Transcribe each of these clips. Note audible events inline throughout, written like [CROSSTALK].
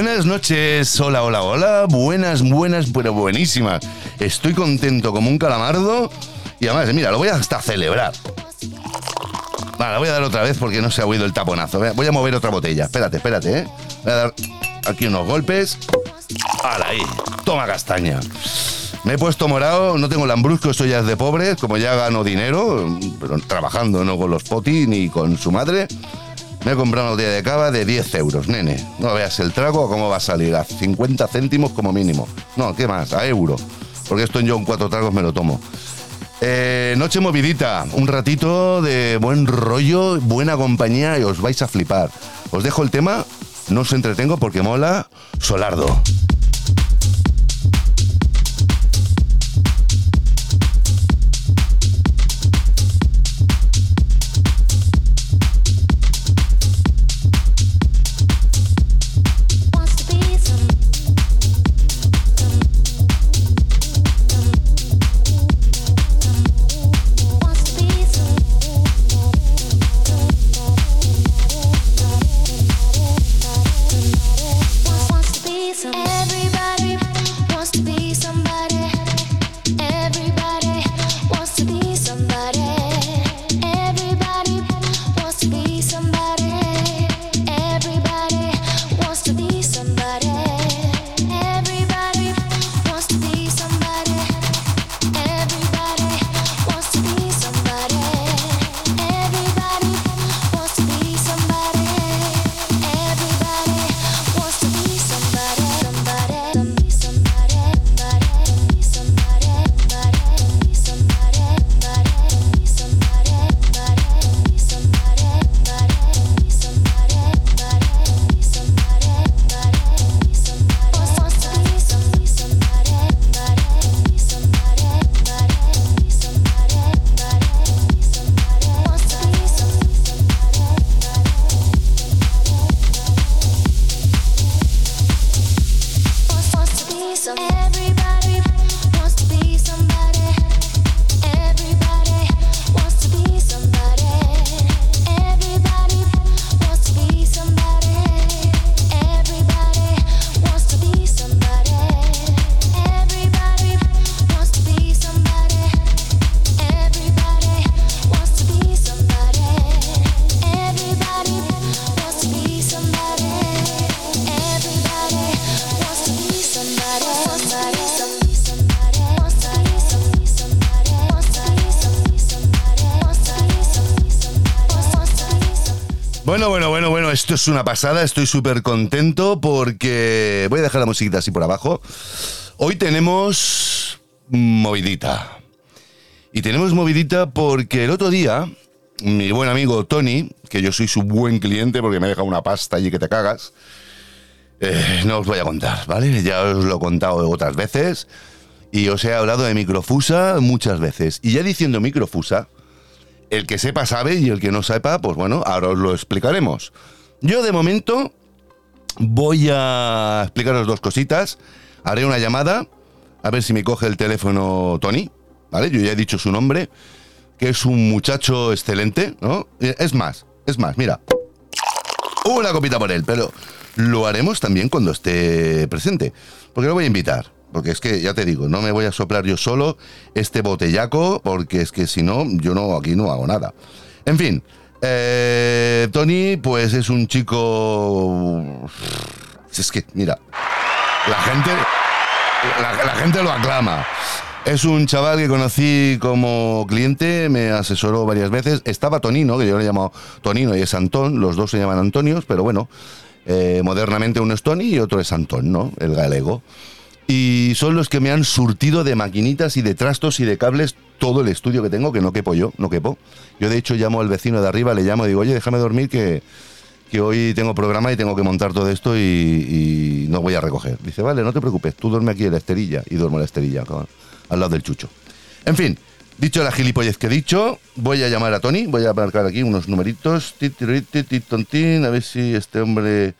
Buenas noches, hola, hola, hola, buenas, buenas, pero buenísimas. Estoy contento como un calamardo y además, mira, lo voy hasta celebrar. Vale, voy a dar otra vez porque no se ha oído el taponazo. Voy a mover otra botella. Espérate, espérate, ¿eh? Voy a dar aquí unos golpes. ¡Hala ahí! Toma castaña. Me he puesto morado, no tengo lambrusco, esto ya de pobres, como ya gano dinero, pero trabajando no con los poti ni con su madre. Me he comprado una botella de cava de 10 euros, nene. No veas el trago cómo va a salir, a 50 céntimos como mínimo. No, ¿qué más? A euro. Porque esto yo en cuatro tragos me lo tomo. Eh, noche movidita, un ratito de buen rollo, buena compañía y os vais a flipar. Os dejo el tema, no os entretengo porque mola Solardo. Esto es una pasada, estoy súper contento porque voy a dejar la musiquita así por abajo. Hoy tenemos movidita. Y tenemos movidita porque el otro día, mi buen amigo Tony, que yo soy su buen cliente porque me ha dejado una pasta allí que te cagas, eh, no os voy a contar, ¿vale? Ya os lo he contado otras veces y os he hablado de microfusa muchas veces. Y ya diciendo microfusa, el que sepa sabe y el que no sepa, pues bueno, ahora os lo explicaremos. Yo de momento voy a explicaros dos cositas. Haré una llamada, a ver si me coge el teléfono Tony, ¿vale? Yo ya he dicho su nombre, que es un muchacho excelente, ¿no? Es más, es más, mira. Una copita por él, pero lo haremos también cuando esté presente, porque lo voy a invitar. Porque es que, ya te digo, no me voy a soplar yo solo este botellaco, porque es que si no, yo no aquí no hago nada. En fin, eh, Tony, pues es un chico. Es que, mira, la gente. La, gente lo aclama. Es un chaval que conocí como cliente, me asesoró varias veces. Estaba Tonino, que yo le he llamado Tonino y es Antón, los dos se llaman Antonios, pero bueno, eh, modernamente uno es Tony y otro es Antón, ¿no? El galego y son los que me han surtido de maquinitas y de trastos y de cables todo el estudio que tengo, que no quepo yo, no quepo. Yo de hecho llamo al vecino de arriba, le llamo y digo, oye, déjame dormir que, que hoy tengo programa y tengo que montar todo esto y, no voy a recoger. Dice, vale, no te preocupes, tú duerme aquí en la esterilla y duermo en la esterilla, al lado del chucho. En fin, dicho la gilipollez que he dicho, voy a llamar a Tony, voy a marcar aquí unos numeritos, a ver si este hombre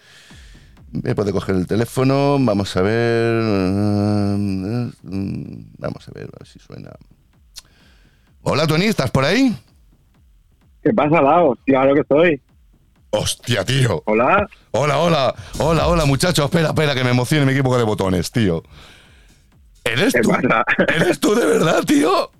me puede coger el teléfono. Vamos a ver. Vamos a ver, a ver si suena. Hola, Tony, ¿estás por ahí? ¿Qué pasa, Lao? Claro que estoy. Hostia, tío. Hola. Hola, hola, hola, hola, muchachos. Espera, espera, que me emocione mi equipo de botones, tío. ¿Eres ¿Qué tú? pasa? ¿Eres tú de verdad, tío?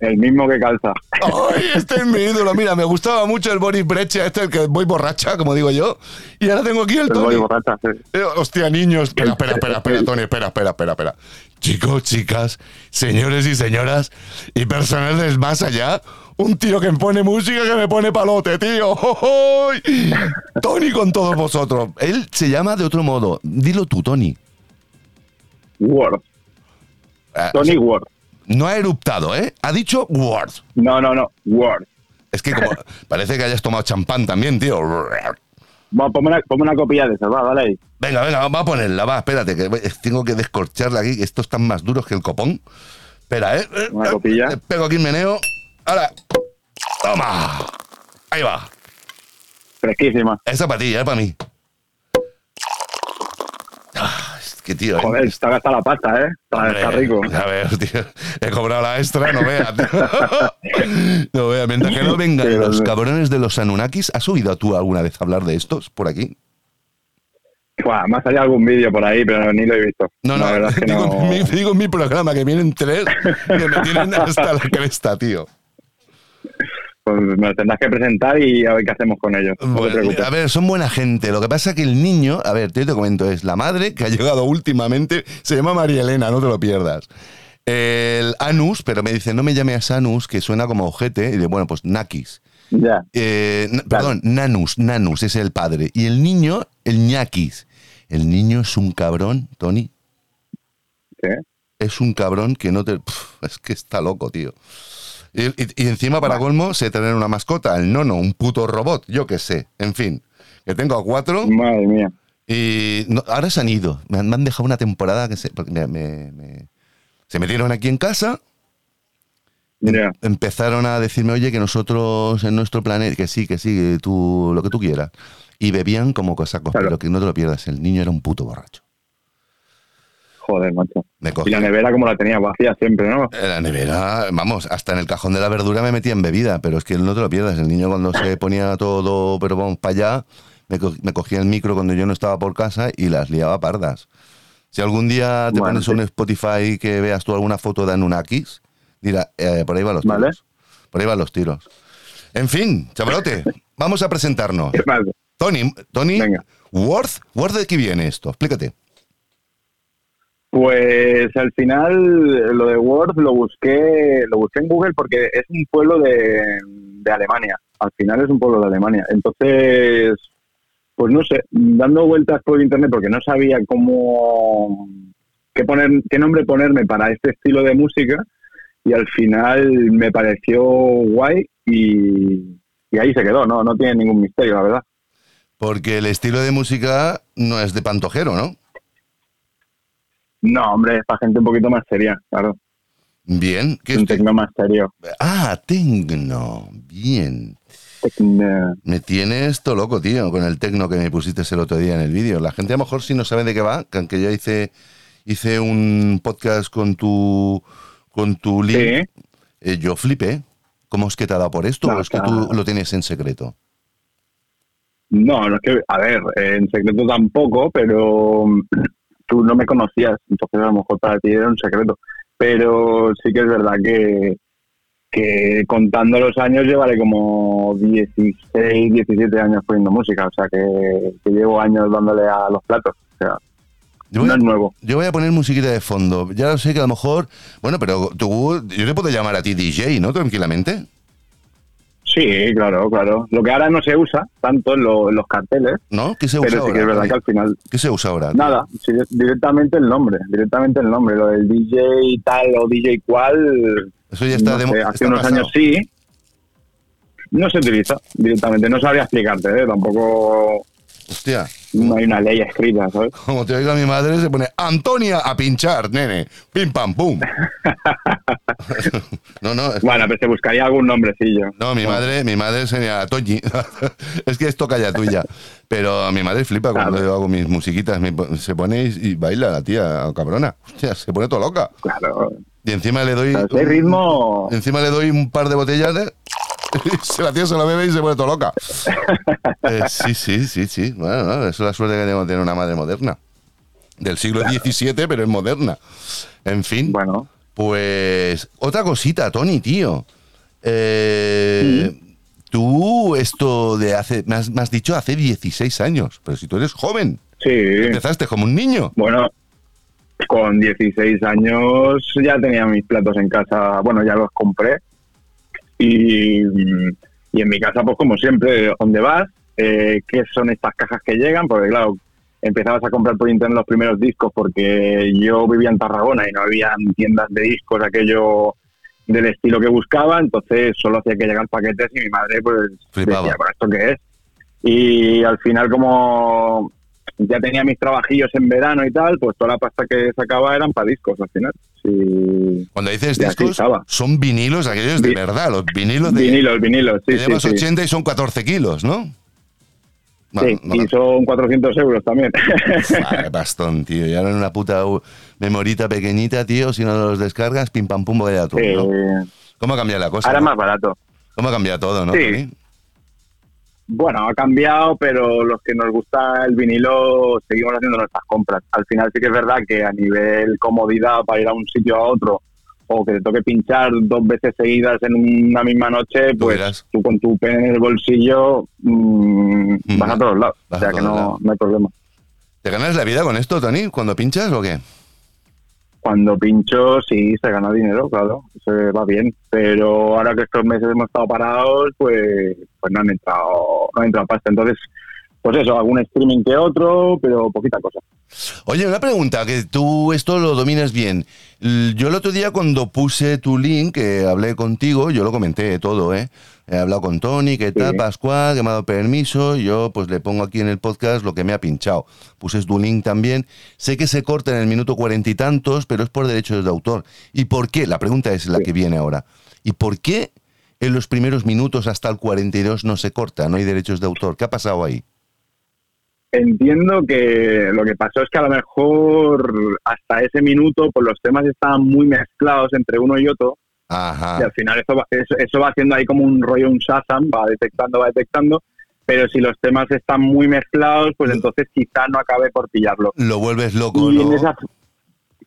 El mismo que calza. ¡Ay, este es mi ídolo! Mira, me gustaba mucho el Boris Brecha, este, el que voy borracha, como digo yo. Y ahora tengo aquí el El Tony. boli borracha, sí. Eh, hostia, niños. Espera, espera, espera, espera, Tony, espera, espera, espera, espera. Chicos, chicas, señores y señoras, y personal del más allá, un tío que me pone música que me pone palote, tío. [LAUGHS] Tony con todos vosotros. Él se llama de otro modo. Dilo tú, Tony. Word. Eh, Tony Word. No ha eruptado, ¿eh? Ha dicho Word. No, no, no. Word. Es que como [LAUGHS] parece que hayas tomado champán también, tío. Va, ponme una, ponme una copia de eso, va, dale ahí. Venga, venga, va a ponerla, va, espérate, que tengo que descorcharla aquí, que estos están más duros que el copón. Espera, ¿eh? Una copilla. eh, Pego aquí el meneo. Ahora. Toma. Ahí va. Fresquísima. Esa para ti, ¿eh? Para mí. Tío. ¿eh? Joder, está gastada la pasta, ¿eh? Está, Hombre, está rico. A ver, tío. He cobrado la extra, no veas. tío. no veas. Mientras que no vengan Sí, los cabrones de los Anunnakis, ¿has oído tú alguna vez hablar de estos por aquí? Buah, me ha salido algún vídeo por ahí, pero ni lo he visto. No, no, La es que [LAUGHS] digo, no. en mi, digo en mi programa que vienen tres que me tienen hasta la cresta, tío. Pues me lo tendrás que presentar y a ver qué hacemos con ellos. No Bueno, a ver, son buena gente. Lo que pasa es que el niño, a ver, te, te comento, es la madre que ha llegado últimamente, se llama María Elena, no te lo pierdas. El Anus, pero me dice, no me llames Anus, que suena como ojete, y de bueno, pues Nakis. Ya. Eh, perdón, Nanus, Nanus es el padre. Y el niño, el ñaquis. El niño es un cabrón, Tony. ¿sí? Es un cabrón que no te. Es que está loco, tío. Y, y- y encima, para colmo, sé tener una mascota, el nono, un puto robot, yo qué sé. En fin, que tengo a cuatro Madre mía. y no- ahora se han ido. Me han, me han dejado una temporada que se. me- se metieron aquí en casa, Ya. empezaron a decirme, oye, que nosotros en nuestro planeta, que sí, que sí, que tú, lo que tú quieras. Y bebían como cosacos, Claro. pero que no te lo pierdas, el niño era un puto borracho. Joder, macho. Y la nevera como la tenía vacía siempre, ¿no? en la nevera, vamos, hasta en el cajón de la verdura me metía en bebida, pero es que no te lo pierdas, el niño cuando se ponía todo, pero vamos, para allá, me, co- me cogía el micro cuando yo no estaba por casa y las liaba pardas. Si algún día te Bueno, pones sí. un Spotify que veas tú alguna foto de Anunnakis, dirá, eh, por ahí van los tiros. Vale. Por ahí van los tiros. En fin, chavalote, vamos a presentarnos. [LAUGHS] Tony, Tony, Venga. Worth, Worth de qué viene esto, explícate. Pues al final lo de Worth lo busqué, lo busqué en Google porque es un pueblo de, de Alemania. Al final es un pueblo de Alemania. Entonces, pues no sé, dando vueltas por internet porque no sabía cómo qué poner, qué nombre ponerme para este estilo de música y al final me pareció guay y, y ahí se quedó. No, no tiene ningún misterio, la verdad. Porque el estilo de música no es de pantojero, ¿no? No, hombre, es para gente un poquito más seria, claro. Bien. ¿qué Un estoy- tecno más serio. Ah, tecno. Bien. Tecno. Me tienes todo loco, tío, con el tecno que me pusiste el otro día en el vídeo. La gente a lo mejor sí no sabe de qué va, que aunque yo hice, hice un podcast con tu, con tu link, eh, yo flipé. ¿Cómo es que te ha dado por esto? No, ¿O es que tú lo tienes en secreto? No, no es que, a ver, en secreto tampoco, pero tú no me conocías, entonces a lo mejor para ti era un secreto. Pero sí que es verdad que, que contando los años llevaré como 16, 17 años poniendo música, o sea que, que llevo años dándole a los platos, o sea, Yo voy, no es nuevo. yo voy a poner musiquita de fondo. Ya lo sé que a lo mejor... Bueno, pero tú... Yo te puedo llamar a ti DJ, ¿no? Tranquilamente. Sí, claro, claro. Lo que ahora no se usa tanto en, lo- en los carteles, ¿No? ¿Qué se usa pero sí ahora? que es verdad que al final ¿Qué se usa ahora? Nada, sí, directamente el nombre, directamente el nombre, lo del DJ tal o DJ cual, Eso ya está no de sé, hace está unos pasado. años sí, no se utiliza directamente, no sabría explicarte, ¿eh? tampoco Hostia, no hay una ley escrita, ¿sabes? [LAUGHS] como te oiga mi madre, se pone Antonia a pinchar, nene. Pim, pam, pum. [LAUGHS] no, no, Bueno, pero se buscaría algún nombrecillo. no, mi madre, mi madre sería Toñi. [LAUGHS] es que es toca ya tuya. Pero mi madre flipa cuando yo hago mis musiquitas. se pone y, baila la tía, cabrona. Hostia, se pone todo loca. Claro, Y encima le doy. ese ritmo, Encima le doy un par de botellas de. [LAUGHS] se la tía se la bebe y se vuelve todo loca. [LAUGHS] Eh, sí, sí, sí, sí. Bueno, no, eso es la suerte que tengo de tener una madre moderna. Del siglo XVII, pero es moderna. En fin. Bueno. Pues otra cosita, Tony, tío. Eh, Tú, esto de hace, me has, me has dicho hace 16 años, pero si tú eres joven, Sí. empezaste como un niño. Bueno, con 16 años ya tenía mis platos en casa, bueno, ya los compré. Y, y en mi casa, pues como siempre, ¿dónde vas? Eh, ¿Qué son estas cajas que llegan? Porque claro, empezabas a comprar por internet los primeros discos porque yo vivía en Tarragona y no había tiendas de discos, aquello del estilo que buscaba, entonces solo hacía que llegar paquetes y mi madre pues Flipaba. decía, ¿pero esto qué es? Y al final como ya tenía mis trabajillos en verano y tal, pues toda la pasta que sacaba eran para discos al final. Sí. Cuando dices discos, son vinilos aquellos de Vi- verdad, los vinilos de... Vinilos, vinilos, sí, sí, llevas sí. 80 y son 14 kilos, ¿no? Sí, no y son 400 euros también. Vale, [LAUGHS] bastón, tío. Y ahora en una puta memorita pequeñita, tío, si no los descargas, pim pam pum, vaya tú, ¿no? Eh, ¿Cómo ha cambiado la cosa? ahora es no? más barato. ¿Cómo ha cambiado todo, no? Sí. Bueno, ha cambiado, pero los que nos gusta el vinilo seguimos haciendo nuestras compras. Al final sí que es verdad que a nivel comodidad para ir a un sitio a otro o que te toque pinchar dos veces seguidas en una misma noche, pues dirás. tú con tu pen en el bolsillo mm, Mm. vas a todos lados. Vas o sea que no, no hay problema. ¿Te ganas la vida con esto, Tony, cuando pinchas o qué? Cuando pincho, sí, se gana dinero, claro, se va bien. Pero ahora que estos meses hemos estado parados, pues, pues no han entrado, no han entrado pasta. Entonces, pues eso, algún streaming que otro, pero poquita cosa. Oye, una pregunta, que tú esto lo dominas bien. Yo el otro día cuando puse tu link, que hablé contigo, yo lo comenté todo, ¿eh? He hablado con Tony, ¿qué tal, Sí. Pascual? Que me ha dado permiso. Yo pues le pongo aquí en el podcast lo que me ha pinchado. Puse tu link también. Sé que se corta en el minuto cuarenta y tantos, pero es por derechos de autor. ¿Y por qué? La pregunta es la Sí. que viene ahora. ¿Y por qué en los primeros minutos hasta el 42 no se corta? No hay derechos de autor. ¿Qué ha pasado ahí? Entiendo que lo que pasó es que a lo mejor hasta ese minuto, pues los temas estaban muy mezclados entre uno y otro, Ajá. y al final eso va, eso, eso va haciendo ahí como un rollo, un Shazam, va detectando, va detectando, pero si los temas están muy mezclados, pues entonces quizá no acabe por pillarlo. Lo vuelves loco, Y ¿no? esa,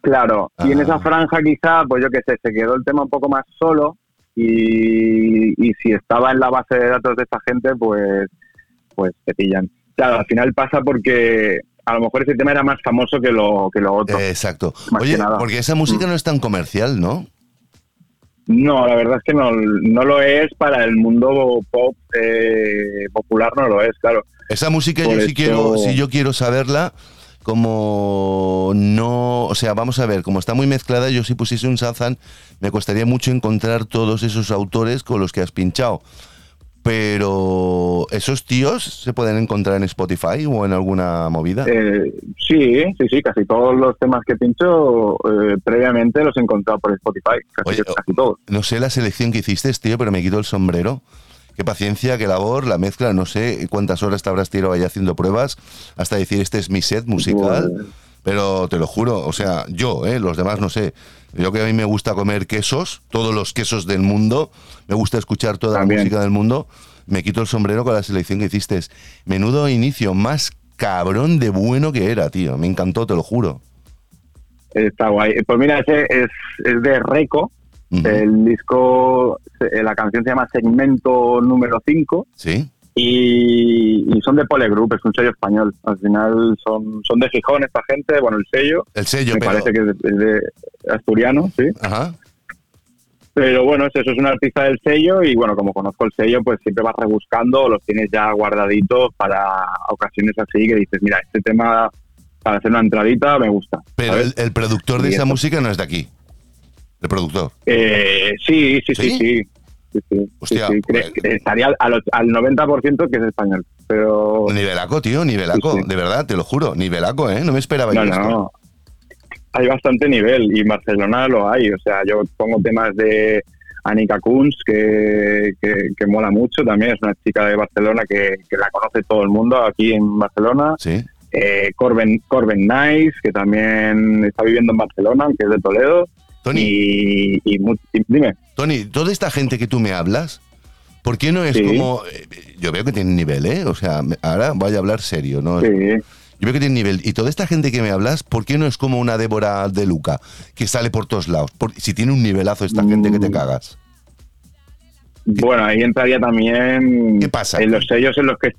claro, y en Ah. esa franja quizá, pues yo qué sé, se quedó el tema un poco más solo y, y si estaba en la base de datos de esta gente, pues, pues te pillan. Claro, al final pasa porque a lo mejor ese tema era más famoso que lo, que lo otro. Eh, Exacto. Oye. Mm. porque esa música no es tan comercial, ¿no? No, la verdad es que no, no lo es para el mundo pop eh, popular, no lo es, claro. Esa música Por yo sí eso- quiero, si yo quiero saberla, como no, o sea, vamos a ver, como está muy mezclada, yo si pusiese un Shazam, me costaría mucho encontrar todos esos autores con los que has pinchado. Pero esos tíos se pueden encontrar en Spotify o en alguna movida. Eh, sí, sí, sí, casi todos los temas que pincho eh, previamente los he encontrado por Spotify, casi, Oye, casi todos. No sé la selección que hiciste, tío, pero me quito el sombrero. Qué paciencia, qué labor, la mezcla, no sé cuántas horas te habrás tirado ahí haciendo pruebas hasta decir este es mi set musical. Pues- Pero te lo juro, o sea, yo, ¿eh? los demás no sé. Yo que a mí me gusta comer quesos, todos los quesos del mundo, me gusta escuchar toda También. la música del mundo, me quito el sombrero con la selección que hiciste. Menudo inicio, más cabrón de bueno que era, tío. Me encantó, te lo juro. Está guay. Pues mira, ese es, es de Reco. El disco, eh, la canción se llama Segmento número 5 ¿Sí? Y, y son de Polegroup, es un sello español. Al final son, son de Gijón esta gente, bueno, el sello. El sello, me pero... parece que es de, asturiano, sí. Ajá. Pero bueno, es eso es un artista del sello y bueno, como conozco el sello, pues siempre vas rebuscando, los tienes ya guardaditos para ocasiones así que dices, mira, este tema para hacer una entradita me gusta. Pero el, el productor de Y esa eso. música no es de aquí. El productor. Eh, sí, sí, ¿Sí? sí, sí. Sí, sí, Hostia, sí, pues- estaría al, al, al 90% que es español. Pero Nivelaco, tío, nivelaco. Sí. De verdad, te lo juro. Nivelaco, ¿eh? No me esperaba no, yo esto. no. Hay bastante nivel y en Barcelona lo hay. O sea, yo pongo temas de Anika Kunz, que, que, que mola mucho también. Es una chica de Barcelona que, que la conoce todo el mundo aquí en Barcelona. Sí. Eh, Corben, Corben Nice, que también está viviendo en Barcelona, que es de Toledo. Tony, Y, y mu- y dime. Tony, toda esta gente que tú me hablas, ¿Por qué no es Sí. como... eh, Yo veo que tiene nivel, ¿eh? O sea, ahora voy a hablar serio, ¿no? Sí. Yo veo que tiene nivel. Y toda esta gente que me hablas, ¿por qué no es como una Débora de Luca, que sale por todos lados? Por- si tiene un nivelazo esta gente que te Mm. cagas. Bueno, ahí entraría también ¿Qué pasa? en los sellos en los que...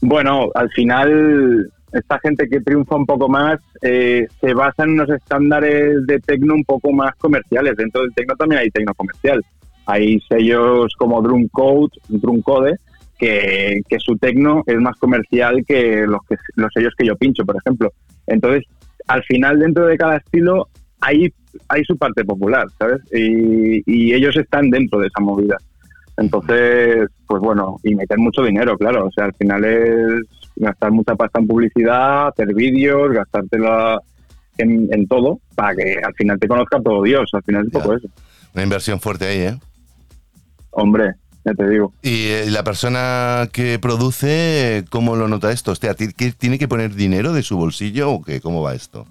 Bueno, al final, esta gente que triunfa un poco más eh, se basa en unos estándares de tecno un poco más comerciales. Dentro del tecno también hay tecno comercial. Hay sellos como Drum Code, Drum Code que, su tecno es más comercial que los, que los sellos que yo pincho, por ejemplo. Entonces, al final, dentro de cada estilo, hay, hay su parte popular, ¿sabes? Y, y ellos están dentro de esa movida. Entonces, pues bueno, y meter mucho dinero, claro. O sea, al final es gastar mucha pasta en publicidad, hacer vídeos, gastártela en, en todo, para que al final te conozca todo Dios. Al final es un poco eso. Una inversión fuerte ahí, ¿eh? Hombre, ya te digo. Y eh, la persona que produce, ¿cómo lo nota esto? ¿ti- que- ¿tiene que poner dinero de su bolsillo o qué? ¿Cómo va esto?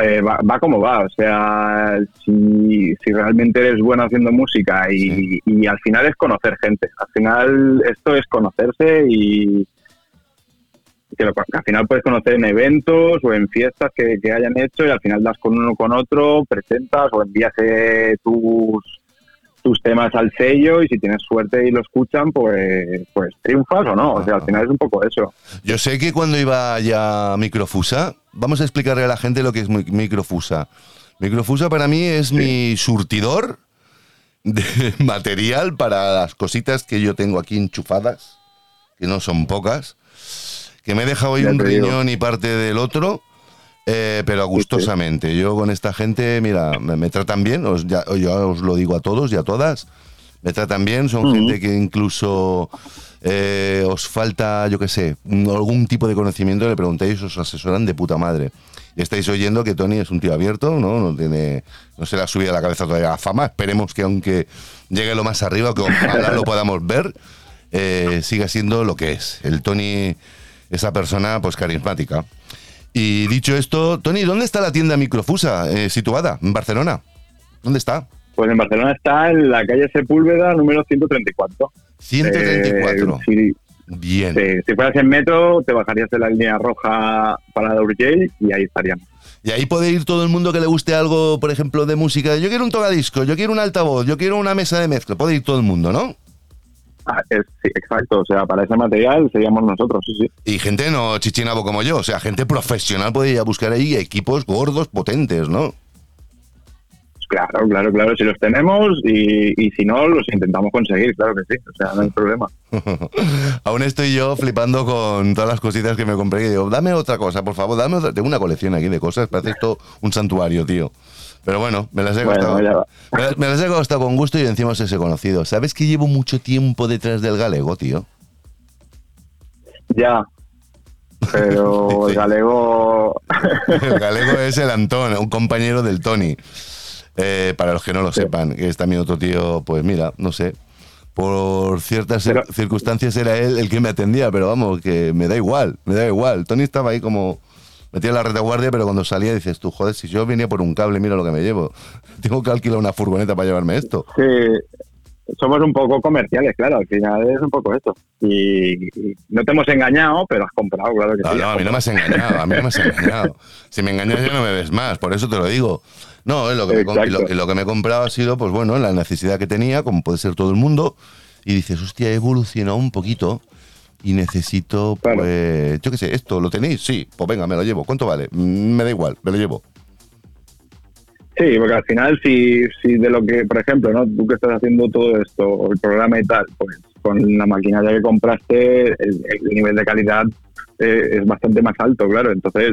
Eh, va, va como va, o sea, si, si realmente eres bueno haciendo música y, y al final es conocer gente, al final esto es conocerse y que, lo- que al final puedes conocer en eventos o en fiestas que, que hayan hecho y al final das con uno con otro, presentas o envías eh, tus tus temas al sello y si tienes suerte y lo escuchan, pues, pues triunfas o no. O sea, al final es un poco eso. Yo sé que cuando iba ya a Microfusa, vamos a explicarle a la gente lo que es mi- Microfusa. Microfusa para mí es mi surtidor de [LAUGHS] material para las cositas que yo tengo aquí enchufadas, que no son pocas, que me he dejado hoy un riñón y parte del otro, eh, pero gustosamente. Yo con esta gente, mira, me, me tratan bien, os, ya, yo os lo digo a todos y a todas, me tratan bien, son gente que incluso eh, os falta, yo qué sé, algún tipo de conocimiento, le preguntáis, os asesoran de puta madre. Y estáis oyendo que Tony es un tío abierto, ¿no? No tiene, no se le ha subido a la cabeza todavía la fama. Esperemos que aunque llegue lo más arriba, que ojalá lo podamos ver, eh, siga siendo lo que es. El Tony, esa persona, pues carismática. Y dicho esto, Tony, ¿dónde está la tienda Microfusa eh, situada? ¿En Barcelona? ¿Dónde está? Pues en Barcelona está en la calle Sepúlveda, número 134. 134. Eh, si, Bien. si- si fueras en metro, te bajarías de la línea roja para Urgell y ahí estaríamos. Y ahí puede ir todo el mundo que le guste algo, por ejemplo, de música. Yo quiero un tocadisco, yo quiero un altavoz, yo quiero una mesa de mezcla. Puede ir todo el mundo, ¿no? Ah, es- sí, exacto. O sea, para ese material seríamos nosotros, sí, sí. Y gente no chichinabo como yo, o sea, gente profesional puede ir a buscar ahí equipos gordos, potentes, ¿no? Claro, claro, claro. Si los tenemos y, y si no, los intentamos conseguir, claro que sí. O sea, no hay problema. [LAUGHS] Aún estoy yo flipando con todas las cositas que me compré y digo, dame otra cosa, por favor, dame otra. Tengo una colección aquí de cosas, parece esto un santuario, tío. Pero bueno, me las he gastado. me, las- me las he gastado con gusto y encima os he conocido. ¿Sabes que llevo mucho tiempo detrás del galego, tío? Ya. Pero [LAUGHS] el galego. [LAUGHS] El galego es el Antón, un compañero del Tony. Eh, para los que no lo Sí. sepan, que es también otro tío, pues mira, no sé. Por ciertas Pero- circunstancias era él el que me atendía, pero vamos, que me da igual, me da igual. Tony estaba ahí como metía en la retaguardia, pero cuando salía dices tú, joder, si yo venía por un cable, mira lo que me llevo. [LAUGHS] Tengo que alquilar una furgoneta para llevarme esto. Sí, somos un poco comerciales, claro, al final es un poco esto. Y, y no te hemos engañado, pero has comprado, claro que No, sí. no, a mí no me has engañado, a mí no me has engañado. Si me engañas ya no me ves más, por eso te lo digo. No, eh, lo que, me, lo, lo que me he comprado ha sido, pues bueno, la necesidad que tenía, como puede ser todo el mundo, y dices, hostia, he evolucionado un poquito y necesito, Claro. pues, yo qué sé, esto, ¿lo tenéis? Sí, pues venga, me lo llevo. ¿Cuánto vale? Mm, Me da igual, me lo llevo. Sí, porque al final, si, si de lo que, por ejemplo, ¿no? tú que estás haciendo todo esto, el programa y tal, pues con la maquinaria que compraste, el, el nivel de calidad eh, es bastante más alto, claro. Entonces,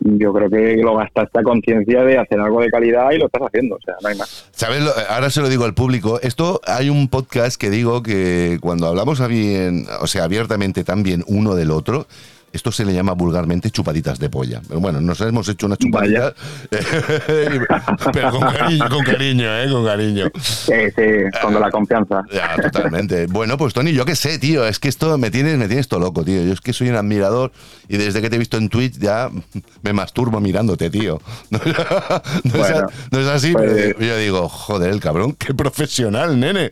yo creo que lo gastaste a conciencia de hacer algo de calidad y lo estás haciendo, o sea, no hay más. ¿Sabes? Ahora se lo digo al público. Esto hay un podcast que digo que cuando hablamos bien, o sea, abiertamente también uno del otro, Esto se le llama vulgarmente chupaditas de polla. Pero bueno, nos hemos hecho una chupadita. [LAUGHS] pero con cariño, con cariño, ¿eh? Con cariño. Sí, sí, con la confianza. Ya, totalmente. Bueno, pues Tony, yo qué sé, tío. Es que esto me tienes, me tienes todo loco, tío. Yo es que soy un admirador y desde que te he visto en Twitch ya me masturbo mirándote, tío. [LAUGHS] No, es, así, pues- yo digo, joder, el cabrón, qué profesional, nene.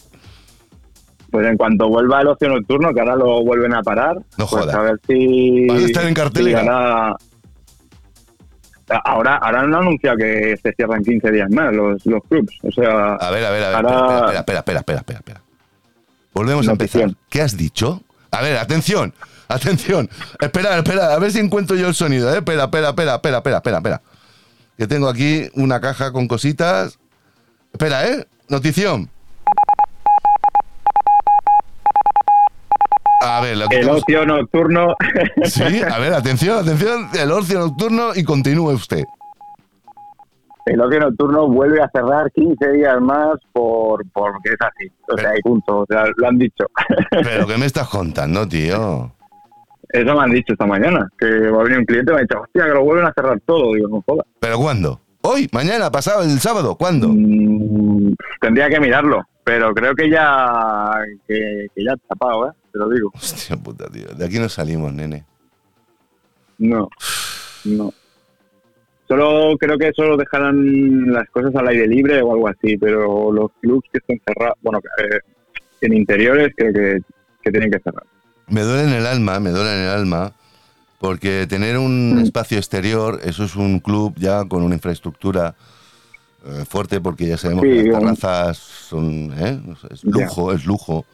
Pues en cuanto vuelva el ocio nocturno, que ahora lo vuelven a parar, no pues a ver si. ¿Vas a estar en cartelera? ahora, ahora han anunciado que se cierran 15 días más los, los clubs. O sea. A ver, a ver, a ver. Espera, espera, espera, espera, espera, espera. Volvemos a empezar. ¿Qué has dicho? A ver, atención, atención. Espera, espera, a ver si encuentro yo el sonido. ¿eh? Espera, espera, espera, espera, espera, espera, espera. Que tengo aquí una caja con cositas. Espera, ¿eh? Notición. A ver, el ocio nocturno. Sí, a ver, atención, atención, el ocio nocturno y continúe usted. El ocio nocturno vuelve a cerrar 15 días más por porque es así. O sea, hay punto, o sea, lo han dicho. Pero ¿qué me estás contando, tío? Eso me han dicho esta mañana, que va a venir un cliente y me ha dicho, hostia, que lo vuelven a cerrar todo. Digo, no jodas. ¿Pero cuándo? ¿Hoy? ¿Mañana? ¿Pasado? ¿El sábado? ¿Cuándo? Mm, tendría que mirarlo, pero creo que ya que, que ya ha tapado, ¿eh? Te lo digo. Hostia puta, tío. De aquí no salimos, nene. No, no. Solo creo que solo dejarán las cosas al aire libre o algo así, pero los clubs que están cerrados, bueno, eh, en interiores creo que, tienen que cerrar. Me duele en el alma, me duele en el alma, porque tener un mm. espacio exterior, eso es un club ya con una infraestructura eh, fuerte, porque ya sabemos que las terrazas son, ¿eh? es lujo, es lujo.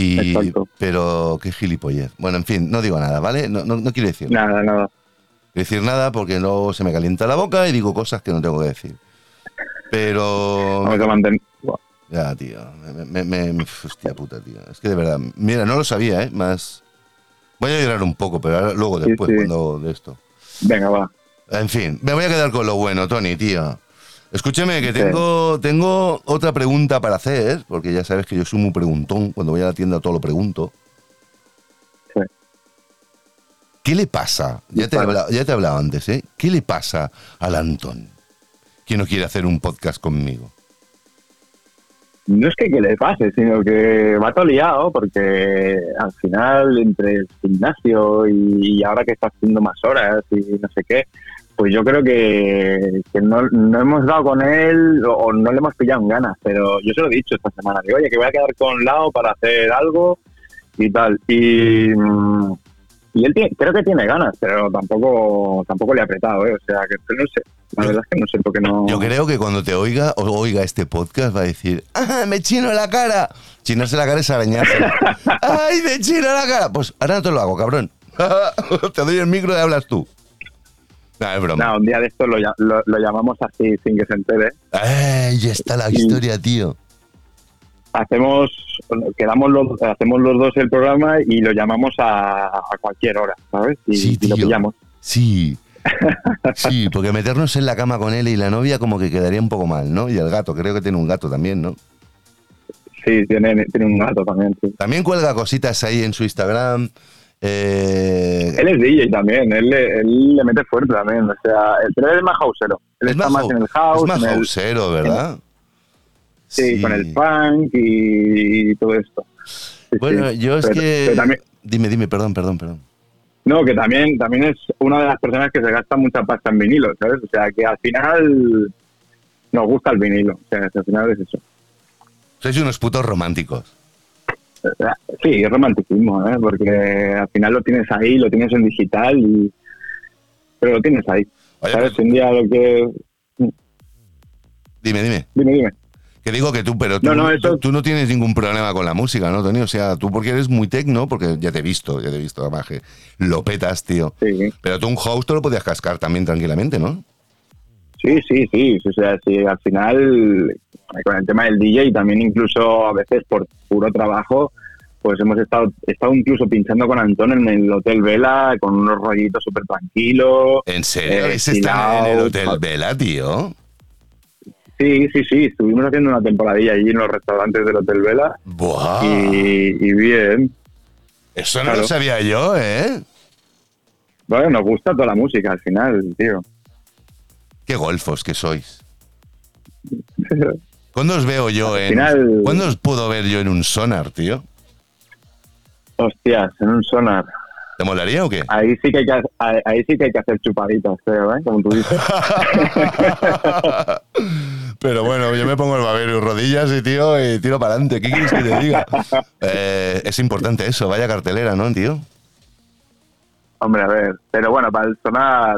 Y, pero qué gilipollez. Bueno, en fin, no digo nada, ¿vale? No, no, quiero decir nada. Nada, No quiero decir nada porque luego se me calienta la boca y digo cosas que no tengo que decir. Pero... Ya, tío. Me, me, hostia puta, tío. Es que de verdad... Mira, no lo sabía, ¿eh? Más... Voy a llorar un poco, pero luego después, cuando de esto. Venga, va. En fin, me voy a quedar con lo bueno, Tony, tío. Escúcheme, que tengo, tengo otra pregunta para hacer, porque ya sabes que yo soy muy preguntón. Cuando voy a la tienda todo lo pregunto. Sí. ¿Qué le pasa? Ya te, he hablado, ya te he hablado antes, ¿eh? ¿Qué le pasa al Antón que no quiere hacer un podcast conmigo? No es que, que le pase, sino que va todo liado, porque al final, entre el gimnasio y ahora que está haciendo más horas y no sé qué, pues yo creo que, no, hemos dado con él o no le hemos pillado en ganas, pero yo se lo he dicho esta semana, digo, oye, que voy a quedar con Lao para hacer algo y tal. Y, y él creo que tiene ganas, pero tampoco tampoco le ha apretado, ¿eh? o sea, que no sé, la verdad es que no sé por qué no... Yo creo que cuando te oiga o oiga este podcast va a decir, ¡ah, me chino la cara! Chinarse la cara es arañarse. [LAUGHS] ¡Ay, me chino la cara! Pues ahora no te lo hago, cabrón. [LAUGHS] te doy el micro y hablas tú. No, un día de esto lo, llamamos así sin que se entere. ¡Ay, ya está la historia, tío! Hacemos, quedamos los, hacemos los dos el programa y lo llamamos a, cualquier hora, ¿sabes? Y, sí, lo pillamos. Sí. [LAUGHS] Sí, porque meternos en la cama con él y la novia como que quedaría un poco mal, ¿no? Y el gato, creo que tiene un gato también, ¿no? Sí, tiene, tiene un gato también, sí. También cuelga cositas ahí en su Instagram. Eh, él es DJ también, él, él, le mete fuerte también. O sea, pero él es más houseero. Él está más, en el house. Es más houseero, ¿verdad? Sí, con el funk y, todo esto. bueno, yo es que. dime, dime, perdón, perdón, perdón. No, que también, también es una de las personas que se gasta mucha pasta en vinilo, ¿sabes? O sea, que al final nos gusta el vinilo. O sea, al final es eso. Sois unos putos románticos. Sí, es romanticismo, ¿eh? porque al final lo tienes ahí, lo tienes en digital, y pero lo tienes ahí. ¿Sabes? Pues- Un día lo que... Dime, dime. Dime, dime. Que digo que tú, pero tú no, tú, no tienes ningún problema con la música, ¿no, Tony? O sea, tú porque eres muy tecno, porque ya te he visto, ya te he visto, además que lo petas, tío. Sí. Pero tú un host te lo podías cascar también tranquilamente, ¿no? Sí, sí, sí. O sea, sí, al final, con el tema del DJ, también incluso a veces por puro trabajo, pues hemos estado, estado incluso pinchando con Antón en el Hotel Vela, con unos rollitos súper tranquilos. ¿En serio? Eh, ¿Ese está en el Hotel Vela, tío? Sí, sí, sí. Estuvimos haciendo una temporadilla allí en los restaurantes del Hotel Vela. ¡Buah! Y, bien. Eso no lo sabía yo, ¿eh? Bueno, nos gusta toda la música al final, tío. Qué golfos que sois. [LAUGHS] ¿Cuándo os veo yo Al en. final- ¿Cuándo os puedo ver yo en un sonar, tío? Hostias, en un sonar. ¿Te molaría o qué? Ahí sí que hay que, ahí, sí que, hay que hacer chupaditas, creo, ¿eh? Como tú dices. [LAUGHS] Pero bueno, yo me pongo el babero y rodillas y tío, y tiro para adelante. ¿Qué quieres que te diga? [LAUGHS] Eh, es importante eso, vaya cartelera, ¿no, tío? Hombre, a ver. Pero bueno, para el sonar,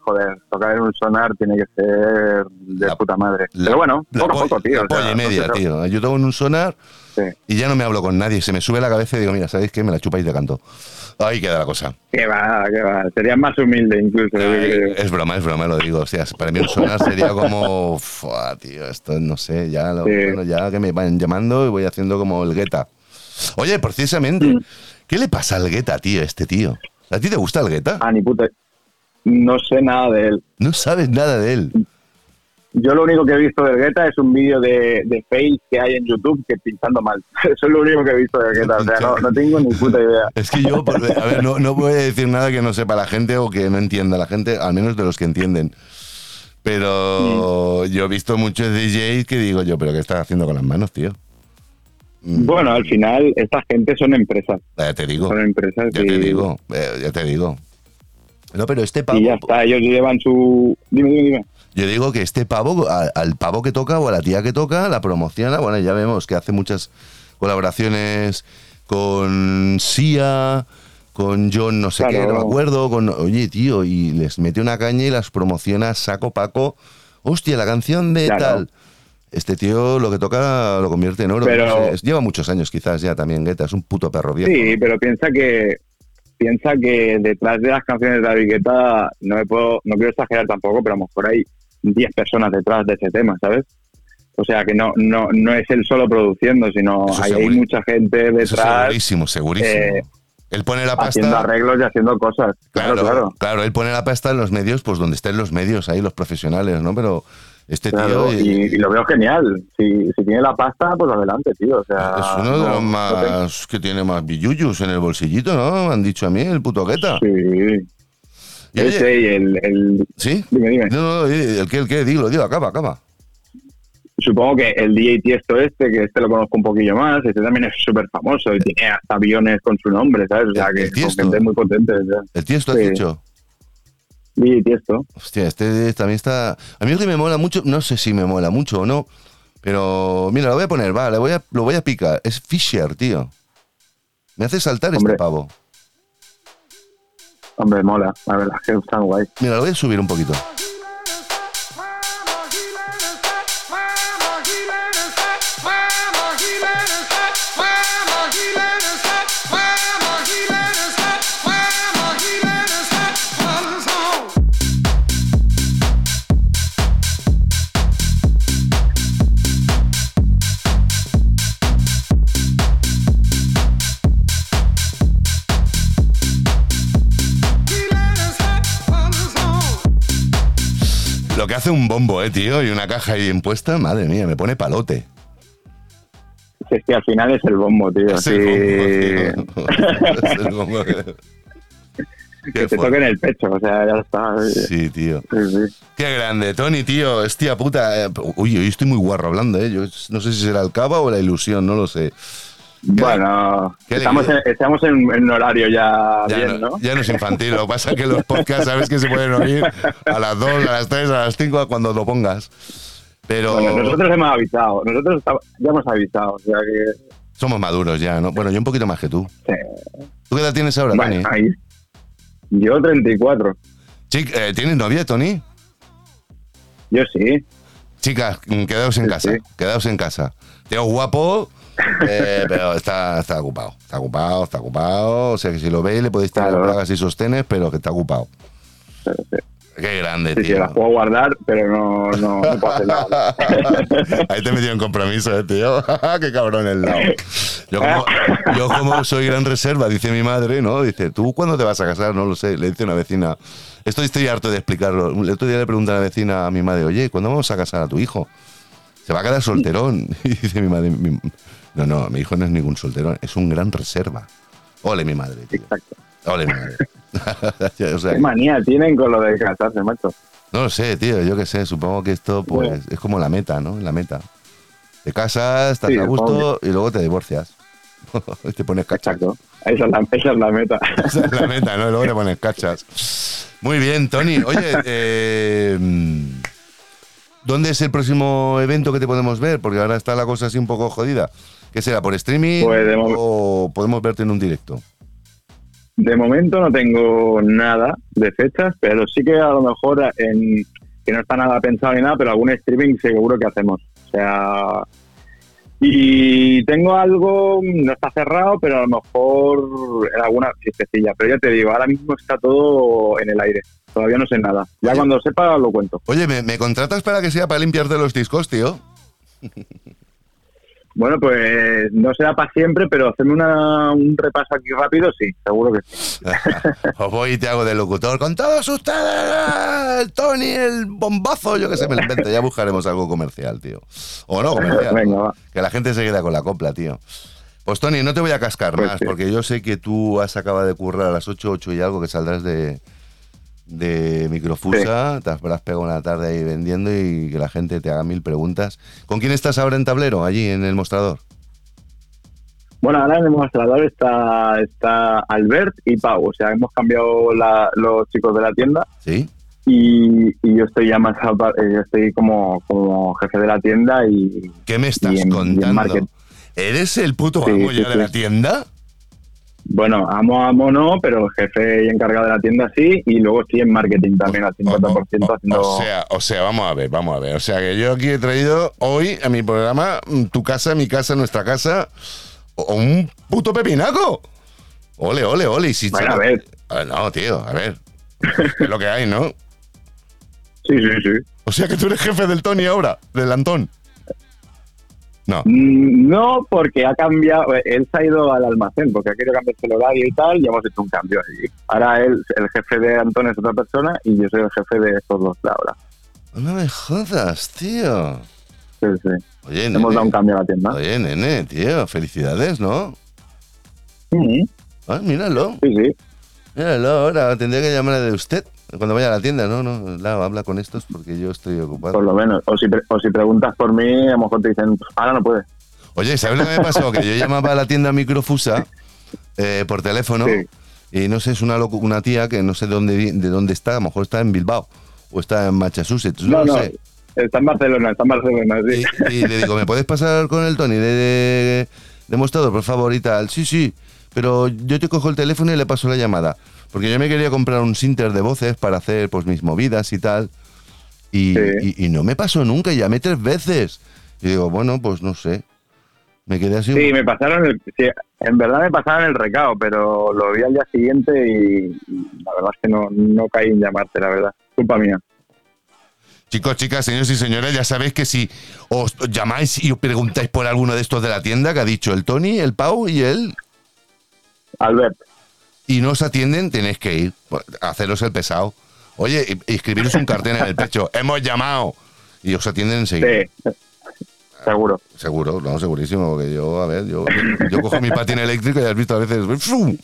joder, tocar en un sonar tiene que ser de La- puta madre. La- Pero bueno, poco a poco, tío. la o sea, polla y media, tío. Yo tengo en un sonar Sí. y ya no me hablo con nadie. Se me sube la cabeza y digo, mira, ¿sabéis qué? Me la chupáis de canto. Ahí queda la cosa. Que va, que va. Sería más humilde incluso. Ay, es broma, es broma, lo digo. O sea, para mí un sonar sería como, [LAUGHS] "Fua, tío, esto no sé, ya, lo- Sí. bueno, ya que me van llamando y voy haciendo como el gueta. Oye, precisamente, ¿qué le pasa al gueta, tío, este tío? ¿A ti te gusta el gueta? Ah, ni puta. No sé nada de él. No sabes nada de él. Yo lo único que he visto del Guetta es un vídeo de, de fails que hay en YouTube que pinchando mal. [LAUGHS] Eso es lo único que he visto del Guetta. O sea, no, no tengo ni puta idea. [LAUGHS] Es que yo, por- a ver, no, no voy a decir nada que no sepa la gente o que no entienda la gente, al menos de los que entienden. Pero yo he visto muchos DJs que digo yo, pero ¿qué estás haciendo con las manos, tío? Mm, Bueno, al final, esta gente son empresas. Ya te digo, Son empresas ya y, te digo, eh, ya te digo. No, pero este pavo, y ya está. Ellos llevan su. Dime, dime, dime. yo digo que este pavo, al pavo que toca o a la tía que toca, la promociona. Bueno, ya vemos que hace muchas colaboraciones con Sia, con John no sé qué, no me acuerdo. Con, oye, tío, y les mete una caña y las promociona saco paco. Hostia, la canción de Claro. tal. Este tío lo que toca lo convierte en oro. Pero- no sé, es- lleva muchos años quizás ya también, Guetta. Es un puto perro viejo. Sí, pero piensa que piensa que detrás de las canciones de David Guetta no me puedo, no quiero exagerar tampoco, pero a lo mejor hay 10 personas detrás de ese tema, ¿sabes? O sea que no no no es él solo produciendo, sino hay, hay mucha gente Eso detrás segurísimo, segurísimo. eh, Él pone la haciendo pasta. arreglos y haciendo cosas. Claro, Claro, claro. él pone la pasta en los medios, pues donde estén los medios, ahí los profesionales, ¿no? Pero este Claro, tío y, y lo veo genial. Si, si tiene la pasta, pues adelante, tío. O sea, es uno de los no más que tiene más billuyus en el bolsillito, ¿no? Me han dicho a mí, el puto tengo- Sí. Y oye, y el, el- ¿Sí? Dime, dime. No, no, el que, el que, dilo, dilo, acaba, acaba. Supongo que el DJ Tiesto este, que este lo conozco un poquillo más, este también es súper famoso y tiene hasta aviones con su nombre, ¿sabes? O sea, El- que el Tiesto. gente muy potente. El tío esto has Sí. dicho. DJ Tiesto. Hostia, este también está. A mí es que me mola mucho, no sé si me mola mucho o no, pero mira, lo voy a poner, va, le voy a, lo voy a picar. Es Fisher, tío. Me hace saltar Hombre. este pavo. Hombre, mola, la verdad, que están guay. Mira, lo voy a subir un poquito. Que hace un bombo, eh, tío, y una caja ahí impuesta, madre mía, me pone palote. Es que al final es el bombo, tío. Es sí. el bombo, tío. [LAUGHS] Es el bombo. que Qué te en el pecho, o sea, ya está. Sí, Sí, tío. sí. Qué grande, Tony, tío. Hostia puta. eh, Uy, hoy estoy muy guarro hablando, ¿eh? Yo no sé si será el cava o la ilusión, no lo sé. Bueno, estamos, en, estamos en, horario ya, Ya bien, no, ¿no? ya no es infantil. Lo que pasa es que los podcasts sabes que se pueden oír a las 2, a las 3, a las 5, cuando lo pongas. Pero Bueno, nosotros hemos avisado, nosotros ya hemos avisado, o sea que... somos maduros ya, ¿no? Bueno, yo un poquito más que tú. sí. ¿Tú qué edad tienes ahora, Bueno, Tony? ahí. Yo 34, Chic, eh, ¿Tienes novia, Tony? yo sí. Chicas, mm, quedaos en Sí, casa, sí. quedaos en casa. Tío guapo, eh, pero está, está ocupado. Está ocupado, está ocupado. O sea que si lo veis le podéis tirar Claro. plagas y sostenes, pero que está ocupado. Sí, sí. Qué grande, Sí, sí, tío. la puedo guardar, pero no, no, no puedo hacer nada. [LAUGHS] Ahí te metí en compromiso, eh, tío. [LAUGHS] Qué cabrón el lado. Yo como, yo como soy gran reserva, dice mi madre, ¿no? Dice, ¿tú cuándo te vas a casar? No lo sé. Le dice una vecina. Esto estoy harto de explicarlo. El otro día le pregunta a la vecina a mi madre, oye, ¿cuándo vamos a casar a tu hijo? Se va a quedar solterón. Y [LAUGHS] dice mi madre, "Mi- no, no, mi hijo no es ningún solterón, es un gran reserva. Ole mi madre, tío. Exacto. Ole mi madre. [LAUGHS] [LAUGHS] O sea, Qué manía tienen con lo de casarse, macho. no lo sé, tío, yo qué sé, supongo que esto pues es como la meta, ¿no? La meta. Te casas, estás Sí, a gusto y luego te divorcias. [LAUGHS] te pones cachas. Exacto. Esa es la, esa es la meta. Esa es la meta, ¿no? Y luego te pones cachas. Muy bien, Tony. Oye, eh, ¿dónde es el próximo evento que te podemos ver? Porque ahora está la cosa así un poco jodida. ¿Qué será? ¿Por streaming Pues o podemos verte en un directo? De momento no tengo nada de fechas, pero sí que a lo mejor en que no está nada pensado ni nada, pero algún streaming seguro que hacemos. O sea, y tengo algo, no está cerrado, pero a lo mejor en alguna fiestecilla. Pero ya te digo, ahora mismo está todo en el aire. Todavía no sé nada. Ya Oye. cuando sepa lo cuento. Oye, ¿me, me contratas para que sea para limpiarte los discos, tío? [LAUGHS] Bueno, pues no será para siempre, pero hacerme una, un repaso aquí rápido, sí, seguro que sí. [LAUGHS] Os voy y te hago de locutor. Con todos ustedes, el Tony, el bombazo, yo que sé, me lo invento. Ya buscaremos algo comercial, tío. O no comercial. Venga, va. Que la gente se queda con la copla, tío. Pues Tony, no te voy a cascar Pues más, sí. porque yo sé que tú has acabado de currar a las 8, 8 y algo, que saldrás de, de Microfusa, te habrás pegado una tarde ahí vendiendo y que la gente te haga mil preguntas. ¿Con quién estás ahora en tablero, allí en el mostrador? Bueno, ahora en el mostrador está, está Albert y Pau. O sea, hemos cambiado la- los chicos de la tienda ¿Sí? y, y yo estoy ya más eh, yo estoy como, como jefe de la tienda y ¿Qué me estás Y en- y en contando? ¿Eres el puto Sí, amo sí, ya de sí. la tienda? Bueno, amo amo no, pero jefe y encargado de la tienda sí y luego estoy en marketing también al 50% haciendo... O sea, o sea, vamos a ver, vamos a ver. O sea, que yo aquí he traído hoy a mi programa mm, tu casa, mi casa, nuestra casa, o o un puto pepinaco. Ole, ole, ole. Y si Bueno, a ver. Ah, No, tío, a ver. Es lo que hay, ¿no? [LAUGHS] Sí, sí, sí. O sea que tú eres jefe del Tony ahora, del Antón. No. Mm, No, porque ha cambiado, eh, él se ha ido al almacén, porque ha querido cambiarse el horario y tal, y hemos hecho un cambio allí. Ahora él, el jefe de Antón es otra persona y yo soy el jefe de estos dos de ahora. No me jodas, tío. Sí, sí. Oye, Hemos nene. dado un cambio a la tienda. Oye, nene, tío, felicidades, ¿no? Mm, Ah, míralo. Sí, sí. Míralo, ahora tendría que llamar de usted cuando vaya a la tienda, ¿no? No, habla con estos porque yo estoy ocupado. Por lo menos. O si, pre- o si preguntas por mí, a lo mejor te dicen, ahora no puedes. Oye, ¿sabes lo que me pasó? Que yo llamaba a la tienda Microfusa eh, por teléfono Sí. y no sé, es una, una tía que no sé de dónde, de dónde está, a lo mejor está en Bilbao o está en Massachusetts, no, No, lo no. sé. Está en Barcelona, está en Barcelona, sí. Y, y le digo, ¿me puedes pasar con el Tony de, de, de mostrador, por favor, y tal? Sí, sí, pero yo te cojo el teléfono y le paso la llamada. Porque yo me quería comprar un sinter de voces para hacer pues mis movidas y tal. Y, Sí. y- y no me pasó nunca, llamé tres veces. Y digo, bueno, pues no sé. Me quedé así. Sí, me pasaron el. sí, en verdad me pasaron el recado, pero lo vi al día siguiente y, y la verdad es que no, no caí en llamarte, la verdad. Culpa mía. Chicos, chicas, señores y señores, ya sabéis que si os llamáis y os preguntáis por alguno de estos de la tienda que ha dicho el Tony, el Pau y él, Albert. Y no os atienden, tenéis que ir, a haceros el pesado. Oye, escribiros un cartel en el pecho, [LAUGHS] hemos llamado, y os atienden enseguida. Sí, seguro. Seguro, no, segurísimo, porque yo, a ver, yo, yo cojo mi patín eléctrico y has visto a veces, ¡fum!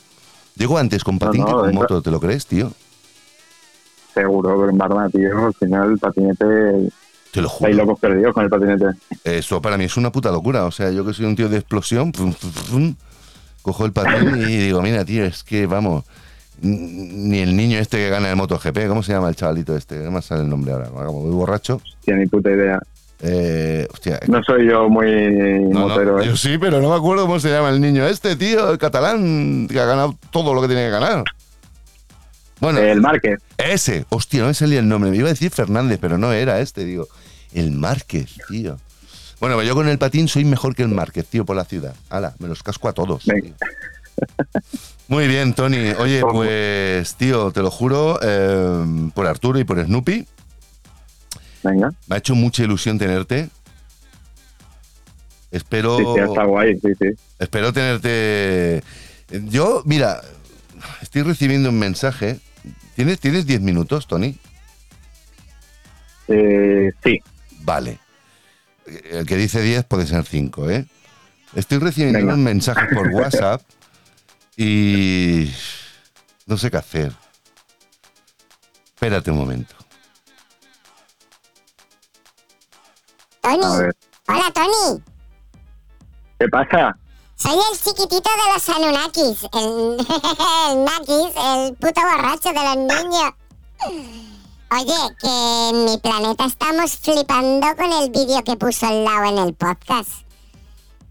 Llego antes con patín No, no, que con eso- moto, ¿te lo crees, tío? Seguro, pero en Barna, tío, al final el patinete. Te lo Hay juro. locos perdidos con el patinete. Esto para mí es una puta locura. O sea, yo que soy un tío de explosión, pum, cojo el patín y digo, mira, tío, es que vamos, ni el niño este que gana el MotoGP, ¿cómo se llama el chavalito este? No me sale el nombre ahora, como muy borracho. Tiene ni puta idea. Eh, hostia, No soy yo muy no, no, motero, ¿eh? yo sí, pero no me acuerdo cómo se llama el niño este, tío, el catalán, que ha ganado todo lo que tiene que ganar. Bueno, El Márquez. ese, hostia, no me salía el nombre. Me iba a decir Fernández, pero no era este, digo. El Márquez, tío. Bueno, yo con el patín soy mejor que el Márquez, tío, por la ciudad. Hala, me los casco a todos. [LAUGHS] Muy bien, Tony. Oye, pues, tío, te lo juro, eh, por Arturo y por Snoopy, Venga. me ha hecho mucha ilusión tenerte. Espero, Sí, sí, está guay, sí, sí. espero tenerte. Yo, mira, estoy recibiendo un mensaje. ¿Tienes, ¿tienes 10 minutos, Tony? Eh, sí, Vale. El que dice 10 puede ser 5, ¿eh? Estoy recibiendo Venga. un mensaje por [LAUGHS] WhatsApp y no sé qué hacer. espérate un momento. Tony. Hola, Tony. ¿Qué pasa? Soy el chiquitito de los Anunnakis. El, [LAUGHS] el Nakis, el puto borracho de los niños. Oye, que en mi planeta estamos flipando con el vídeo que puso el Lau en el podcast.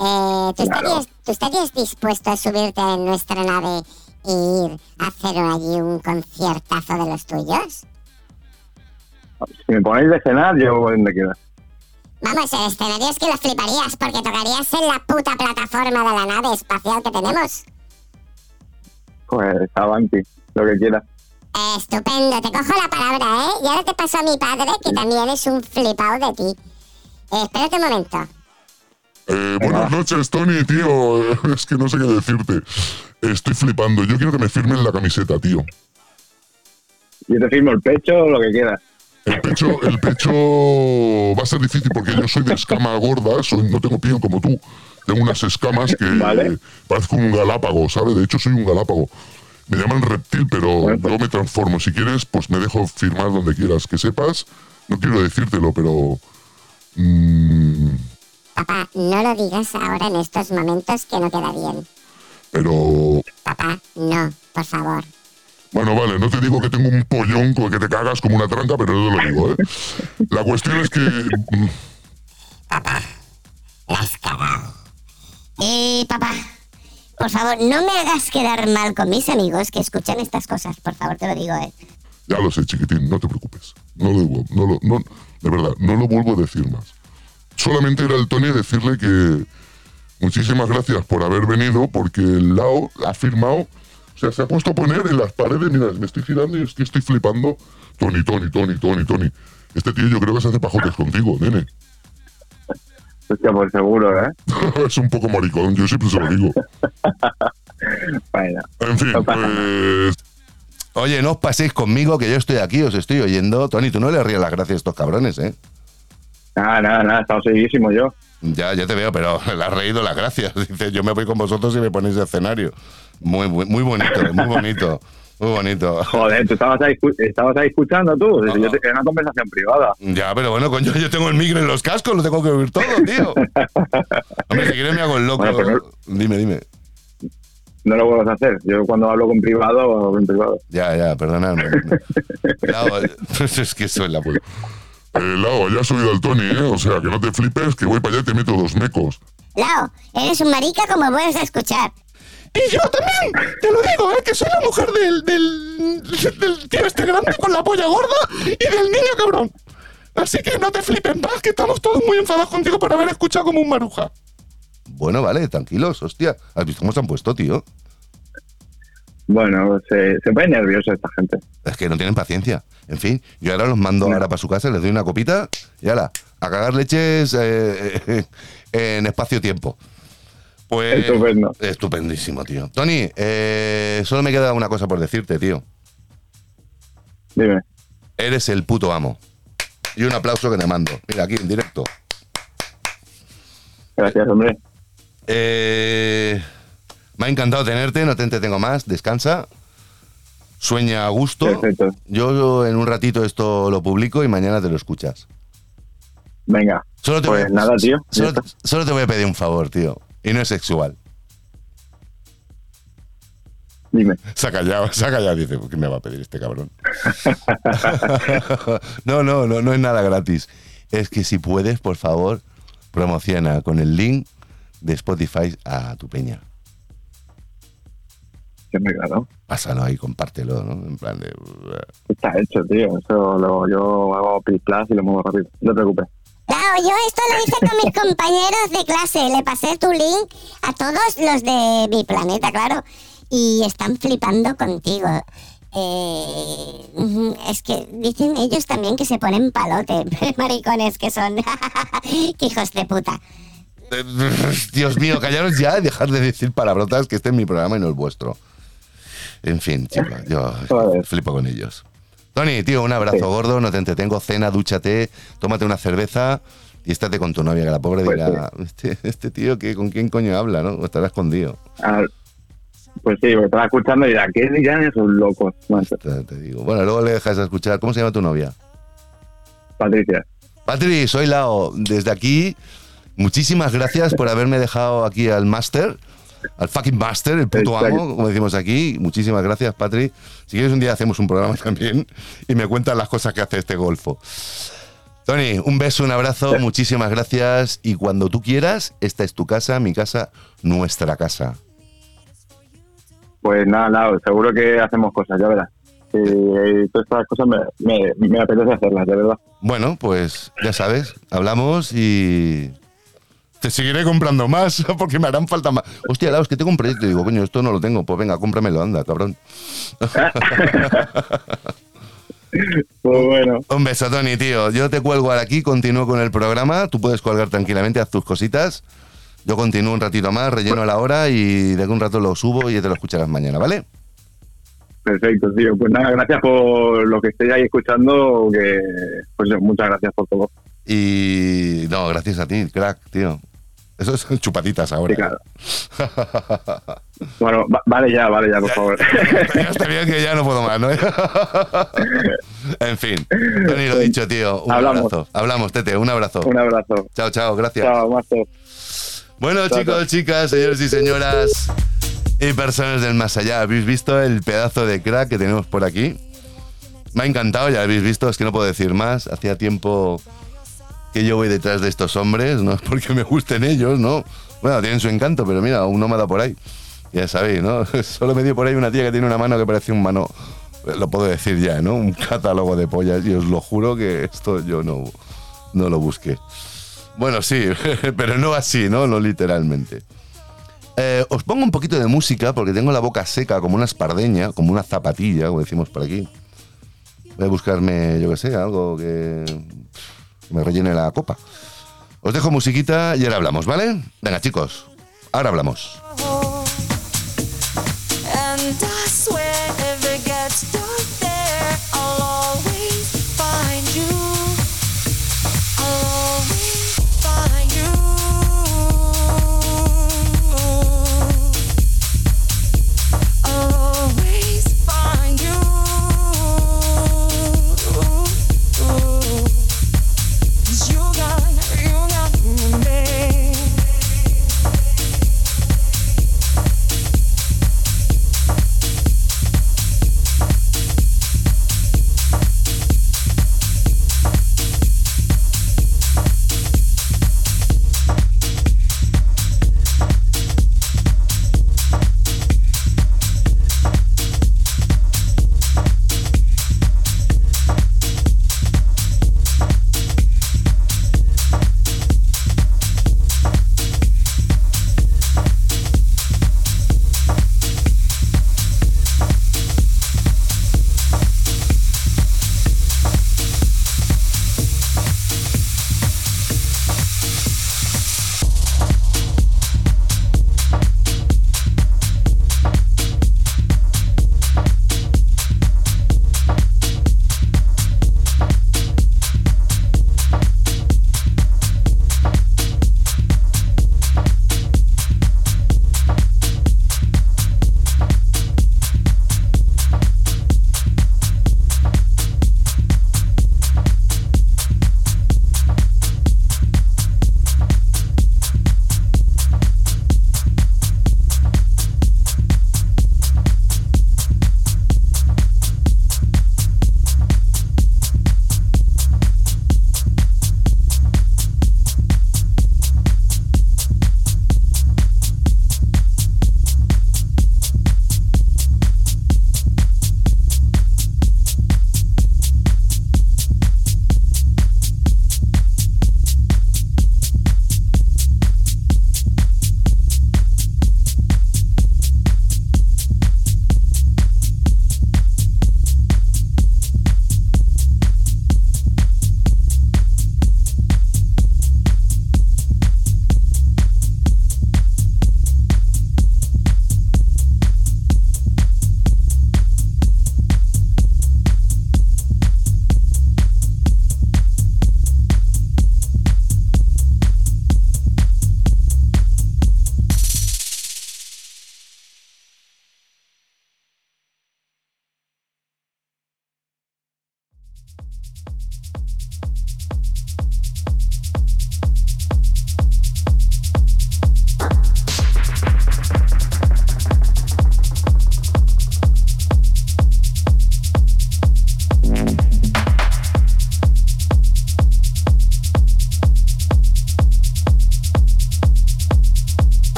Eh, ¿tú, Claro. estarías, ¿Tú estarías dispuesto a subirte en nuestra nave e ir a hacer allí un conciertazo de los tuyos? Si me ponéis de cenar, yo voy donde quiera. Vamos, el escenario es que lo fliparías porque tocarías en la puta plataforma de la nave espacial que tenemos. Pues avanti, lo que quiera. Estupendo, te cojo la palabra, ¿eh? Y ahora te paso a mi padre, que también es un flipado de ti. Eh, espérate un momento. Eh, buenas noches, Tony, tío. [LAUGHS] Es que no sé qué decirte. Estoy flipando. Yo quiero que me firmen la camiseta, tío. Yo te firmo el pecho, lo que quieras. El pecho, el pecho va a ser difícil porque yo soy de escama gorda, soy, no tengo piel como tú. Tengo unas escamas que Vale. parezco un galápago, ¿sabes? De hecho, soy un galápago. Me llaman reptil, pero pues- yo me transformo. Si quieres, pues me dejo firmar donde quieras. Que sepas, no quiero decírtelo, pero. mm, Papá, no lo digas ahora en estos momentos que no queda bien. pero. Papá, no, por favor. Bueno, vale, no te digo que tengo un pollón con el que te cagas como una tranca, pero yo te lo digo, ¿eh? La cuestión es que. mm, La has cagado. Eh, papá, por favor, no me hagas quedar mal con mis amigos que escuchan estas cosas. Por favor, te lo digo, ¿eh? Ya lo sé, chiquitín, no te preocupes. No lo, no lo, de verdad, no lo vuelvo a decir más. Solamente era el Tony decirle que muchísimas gracias por haber venido, porque el Lao ha firmado, o sea, se ha puesto a poner en las paredes, mira, me estoy girando y es que estoy flipando. Tony, Tony, Tony, Tony, Tony. Este tío yo creo que se hace pajotes contigo, nene. Hostia, pues seguro, ¿eh? [LAUGHS] es un poco maricón, yo siempre se lo digo. [LAUGHS] Bueno, En fin, No pues Oye, no os paséis conmigo, que yo estoy aquí, os estoy oyendo. Tony, tú no le ríes las gracias a estos cabrones, ¿eh? nada, nada, nada, he estado seguidísimo yo. Ya, ya te veo, pero [LAUGHS] le has reído las gracias. Dice, yo me voy con vosotros y me ponéis de escenario. Muy, muy bonito, muy bonito. Muy bonito. Joder, tú estabas ahí, estabas ahí escuchando tú. No, no. Era una conversación privada. Ya, pero bueno, coño, yo tengo el micro en los cascos, lo tengo que oír todo, tío. [LAUGHS] Hombre, si quieres me hago el loco. Bueno, pero- Dime, dime. No lo vuelvas a hacer. Yo cuando hablo con privado, hablo en privado. Ya, ya, perdonadme. Claro, [LAUGHS] es que soy la puta. eh, Lao, ya ha subido el Tony, ¿eh? O sea, que no te flipes, que voy para allá y te meto dos mecos. Lao, eres un marica como puedes escuchar. Y yo también, te lo digo, ¿eh? que soy la mujer del, del, del tío este grande con la polla gorda y del niño cabrón. Así que no te flipes más, que estamos todos muy enfadados contigo por haber escuchado como un maruja. Bueno, vale, tranquilos, hostia. ¿Has visto cómo se han puesto, tío? Bueno, se, se pone nerviosa esta gente. Es que no tienen paciencia. En fin, yo ahora los mando ahora para su casa, les doy una copita y ahora, a cagar leches eh, eh, [LAUGHS] en espacio-tiempo. Pues. Estupendo. Estupendísimo, tío. Tony, eh, solo me queda una cosa por decirte, tío. Dime. Eres el puto amo. Y un aplauso que te mando. Mira, aquí en directo. Gracias, hombre. Eh, me ha encantado tenerte, no te entretengo más. Descansa. Sueña a gusto. Perfecto. Yo en un ratito esto lo publico y mañana te lo escuchas. Venga. Solo te, Pues voy, nada, tío. Solo te voy a pedir un favor, tío. Y no es sexual. Dime. Callado, se ha callado. Dice, ¿qué me va a pedir este cabrón? [LAUGHS] no, no, no, no es nada gratis. Es que si puedes, por favor, promociona con el link de Spotify a tu peña. Que me claro. Pásalo ahí, compártelo, ¿no? En plan de... Está hecho, tío. Eso lo, yo hago plus y lo muevo rápido. No te preocupes. Lao, yo esto lo hice con mis [LAUGHS] compañeros de clase. Le pasé tu link a todos los de mi planeta, claro. Y están flipando contigo. Eh, es que dicen ellos también que se ponen palote. [LAUGHS] Maricones que son. [LAUGHS] que hijos de puta. Dios mío, callaros ya y dejar de decir palabrotas que este es mi programa y no el vuestro. En fin, chicos, yo flipo con ellos. Tony, tío, un abrazo Sí. gordo, no te entretengo, cena, dúchate, tómate una cerveza y estate con tu novia, que la pobre Pues dirá, este, este tío, que ¿con quién coño habla, no? O estará escondido. Ah, Pues sí, me estaba escuchando y dirá, ¿qué dirán esos locos? macho? Te, te digo. Bueno, luego le dejas de escuchar. ¿Cómo se llama tu novia? Patricia. Patri, soy Lao. Desde aquí, muchísimas gracias por haberme dejado aquí al máster. Al fucking master, el puto Exacto. amo, como decimos aquí. Muchísimas gracias, Patri. Si quieres, un día hacemos un programa [LAUGHS] también y me cuentas las cosas que hace este golfo. Tony, un beso, un abrazo, muchísimas gracias. Y cuando tú quieras, esta es tu casa, mi casa, nuestra casa. Pues nada, nada, seguro que hacemos cosas, ya verás. Y todas estas cosas me, me, me apetece hacerlas, de verdad. Bueno, pues ya sabes, hablamos y te seguiré comprando más [LAUGHS] porque me harán falta más. Hostia, Lau, es que tengo un proyecto y digo, coño, esto no lo tengo. Pues venga, cómpramelo, anda, cabrón. [LAUGHS] Pues bueno, Un beso, Tony, tío. Yo te cuelgo ahora aquí, continúo con el programa. Tú puedes colgar tranquilamente, haz tus cositas. Yo continúo un ratito más, relleno la hora y de aquí un rato lo subo y ya te lo escucharás mañana, ¿vale? perfecto, tío. Pues nada, gracias por lo que estéis ahí escuchando, que pues muchas gracias por todo. Y no, gracias a ti, crack, tío. Eso son chupatitas ahora. Sí, claro. Bueno, va- vale ya, vale ya, por favor. [LAUGHS] ya está bien que ya no puedo más, ¿no? [LAUGHS] en fin, Tony, lo dicho, tío. Un Hablamos. abrazo. Hablamos, Tete, un abrazo. Un abrazo. Chao, chao, gracias. Chao, Master. Bueno, Chao, chicos, chao. chicas, señores y señoras y personas del más allá, ¿habéis visto el pedazo de crack que tenemos por aquí? Me ha encantado, ya habéis visto, es que no puedo decir más. Hacía tiempo que yo voy detrás de estos hombres, no es [LAUGHS] porque me gusten ellos, ¿no? Bueno, tienen su encanto, pero mira, un nómada por ahí. Ya sabéis, ¿no? [LAUGHS] Solo me dio por ahí una tía que tiene una mano que parece un mano, lo puedo decir ya, ¿no? Un catálogo de pollas y os lo juro que esto yo no, no lo busqué. Bueno, sí, [LAUGHS] pero no así, ¿no? No literalmente. Eh, os pongo un poquito de música porque tengo la boca seca como una espardeña, como una zapatilla, como decimos por aquí. Voy a buscarme, yo qué sé, algo que me rellene la copa. Os dejo musiquita y ahora hablamos, ¿vale? Venga, chicos, ahora hablamos.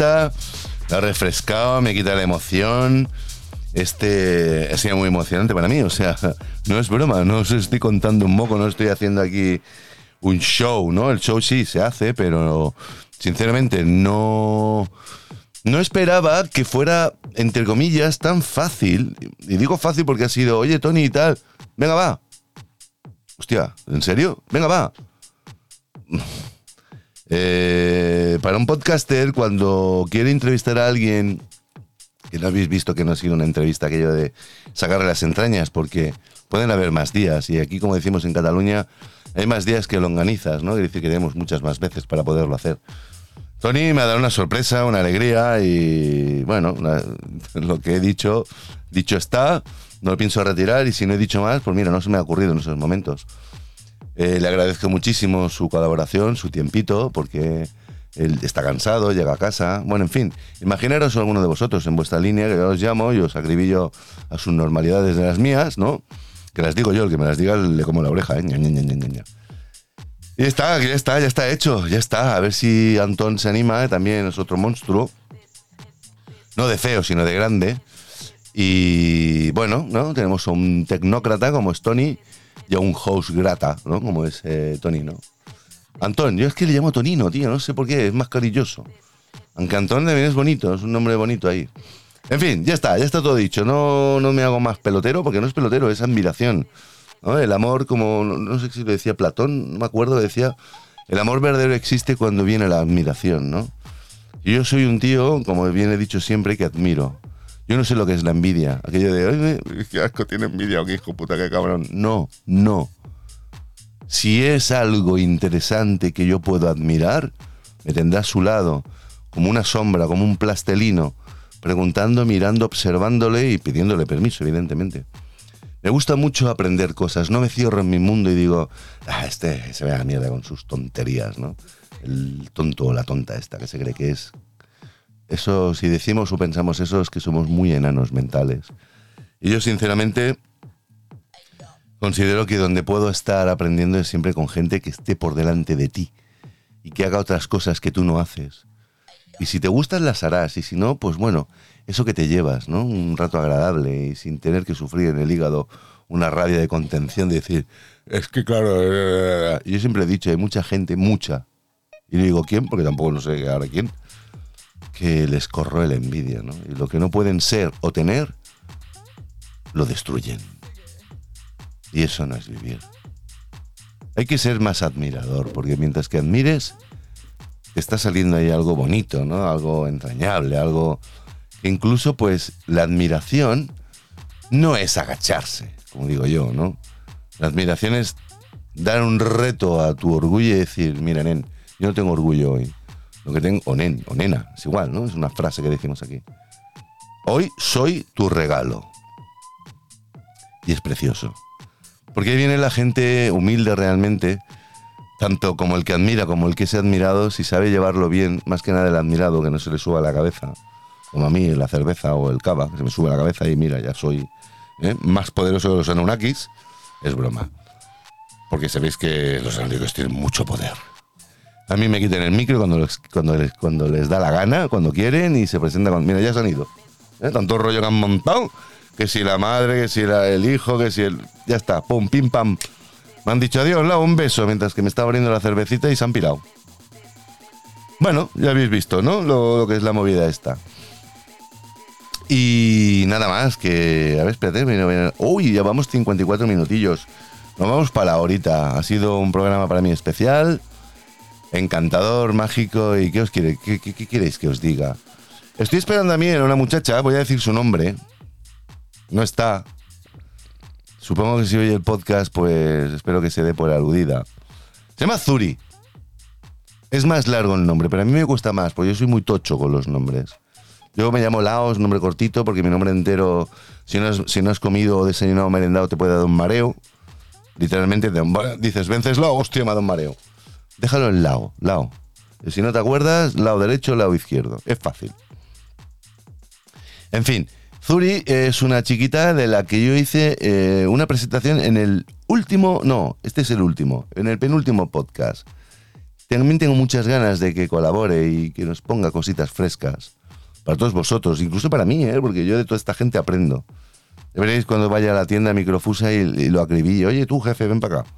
Ha refrescado, me quita la emoción. Este ha sido muy emocionante para mí. O sea, [LAUGHS] no es broma, no os estoy contando un moco, no estoy haciendo aquí un show, ¿no? El show sí se hace, pero sinceramente no. No esperaba que fuera, entre comillas, tan fácil. Y digo fácil porque ha sido, oye, Tony y tal, venga, va. Hostia, ¿en serio? Venga, va. Eh, para un podcaster, cuando quiere entrevistar a alguien, que no habéis visto que no ha sido una entrevista aquello de sacarle las entrañas, porque pueden haber más días, y aquí, como decimos en Cataluña, hay más días que longanizas, ¿no? Quiere decir que tenemos muchas más veces para poderlo hacer. Tony me ha dado una sorpresa, una alegría, y bueno, [LAUGHS] lo que he dicho, dicho está, no lo pienso retirar, y si no he dicho más, pues mira, no se me ha ocurrido en esos momentos. Eh, le agradezco muchísimo su colaboración, su tiempito, porque él está cansado, llega a casa. Bueno, en fin, imaginaros alguno de vosotros en vuestra línea, que yo os llamo y os acribillo a sus normalidades de las mías, ¿no? Que las digo yo, el que me las diga le como la oreja, ¿eh? Ña, Ña, Ña. Y está, ya está, ya está hecho, ya está. A ver si Antón se anima, ¿eh? también es otro monstruo. No de feo, sino de grande. Y bueno, ¿no? Tenemos a un tecnócrata como es Tony y un host grata, ¿no? Como es eh, Tony, ¿no? Antón, yo es que le llamo Tonino, tío, no sé por qué, es más cariñoso. Aunque Antón también es bonito, es un nombre bonito ahí. En fin, ya está, ya está todo dicho. No, no me hago más pelotero, porque no es pelotero, es admiración. El amor, como, no, no sé si lo decía Platón, no me acuerdo, decía, el amor verdadero existe cuando viene la admiración, ¿no? Y yo soy un tío, como bien he dicho siempre, que admiro. Yo no sé lo que es la envidia. Aquello de, "Ay, [LAUGHS] qué asco tiene envidia, o qué hijo puta, qué cabrón. No, no. Si es algo interesante que yo puedo admirar, me tendrá a su lado, como una sombra, como un plastelino, preguntando, mirando, observándole y pidiéndole permiso, evidentemente. Me gusta mucho aprender cosas, no me cierro en mi mundo y digo, ah, este se ve a la mierda con sus tonterías, ¿no? El tonto o la tonta esta que se cree que es. Eso, si decimos o pensamos eso, es que somos muy enanos mentales. Y yo, sinceramente, considero que donde puedo estar aprendiendo es siempre con gente que esté por delante de ti y que haga otras cosas que tú no haces. Y si te gustan, las harás. Y si no, pues bueno, eso que te llevas, ¿no? Un rato agradable y sin tener que sufrir en el hígado una rabia de contención de decir, es que claro, eh", yo siempre he dicho, hay mucha gente, mucha, y no digo quién, porque tampoco no sé ahora quién, que les corroe la envidia, ¿no? Y lo que no pueden ser o tener, lo destruyen. Y eso no es vivir. Hay que ser más admirador, porque mientras que admires, te está saliendo ahí algo bonito, ¿no? Algo entrañable, algo que incluso, pues, la admiración no es agacharse, como digo yo, ¿no? La admiración es dar un reto a tu orgullo y decir, mira, nen, yo no tengo orgullo hoy. Lo que tengo, o nen, o nena, es igual, ¿no? Es una frase que decimos aquí. Hoy soy tu regalo. Y es precioso. Porque ahí viene la gente humilde realmente, tanto como el que admira como el que es admirado, si sabe llevarlo bien, más que nada el admirado, que no se le suba a la cabeza, como a mí la cerveza o el cava, que se me sube a la cabeza y mira, ya soy ¿eh? más poderoso que los Anunnakis, es broma. Porque sabéis que los Anunnakis tienen mucho poder. A mí me quitan el micro cuando cuando les, cuando les da la gana, cuando quieren, y se presentan con... Mira, ya se han ido. ¿eh? Tanto rollo que han montado, que si la madre, que si la- el hijo, que si el... Ya está, pum, pim, pam. Me han dicho adiós, Lau, un beso, mientras que me estaba abriendo la cervecita y se han pirado. Bueno, ya habéis visto, ¿no? Lo, que es la movida esta. Y nada más, que... A ver, espérate. mira, mira. Uy, ya vamos 54 minutillos. Nos vamos para ahorita. Ha sido un programa para mí especial, encantador, mágico. ¿Y qué os quiere? ¿Qué, queréis que os diga? Estoy esperando a mí en una muchacha, voy a decir su nombre. No está. Supongo que si oye el podcast, pues espero que se dé por aludida. Se llama Zuri. Es más largo el nombre, pero a mí me cuesta más, porque yo soy muy tocho con los nombres. Yo me llamo Laos, nombre cortito, porque mi nombre entero, si no has, si no has comido o desayunado o merendado, te puede dar un mareo. Literalmente te- dices, Venceslao, hostia, me ha dado mareo. Déjalo en Lao. Y si no te acuerdas, lado derecho, lado izquierdo. Es fácil. En fin, Zuri es una chiquita de la que yo hice eh, una presentación en el último, no, este es el último, en el penúltimo podcast. también tengo muchas ganas de que colabore y que nos ponga cositas frescas. Para todos vosotros, incluso para mí, ¿eh? porque yo de toda esta gente aprendo. Veréis cuando vaya a la tienda Microfusa y, y lo acribille. Oye, tú, jefe, ven para acá.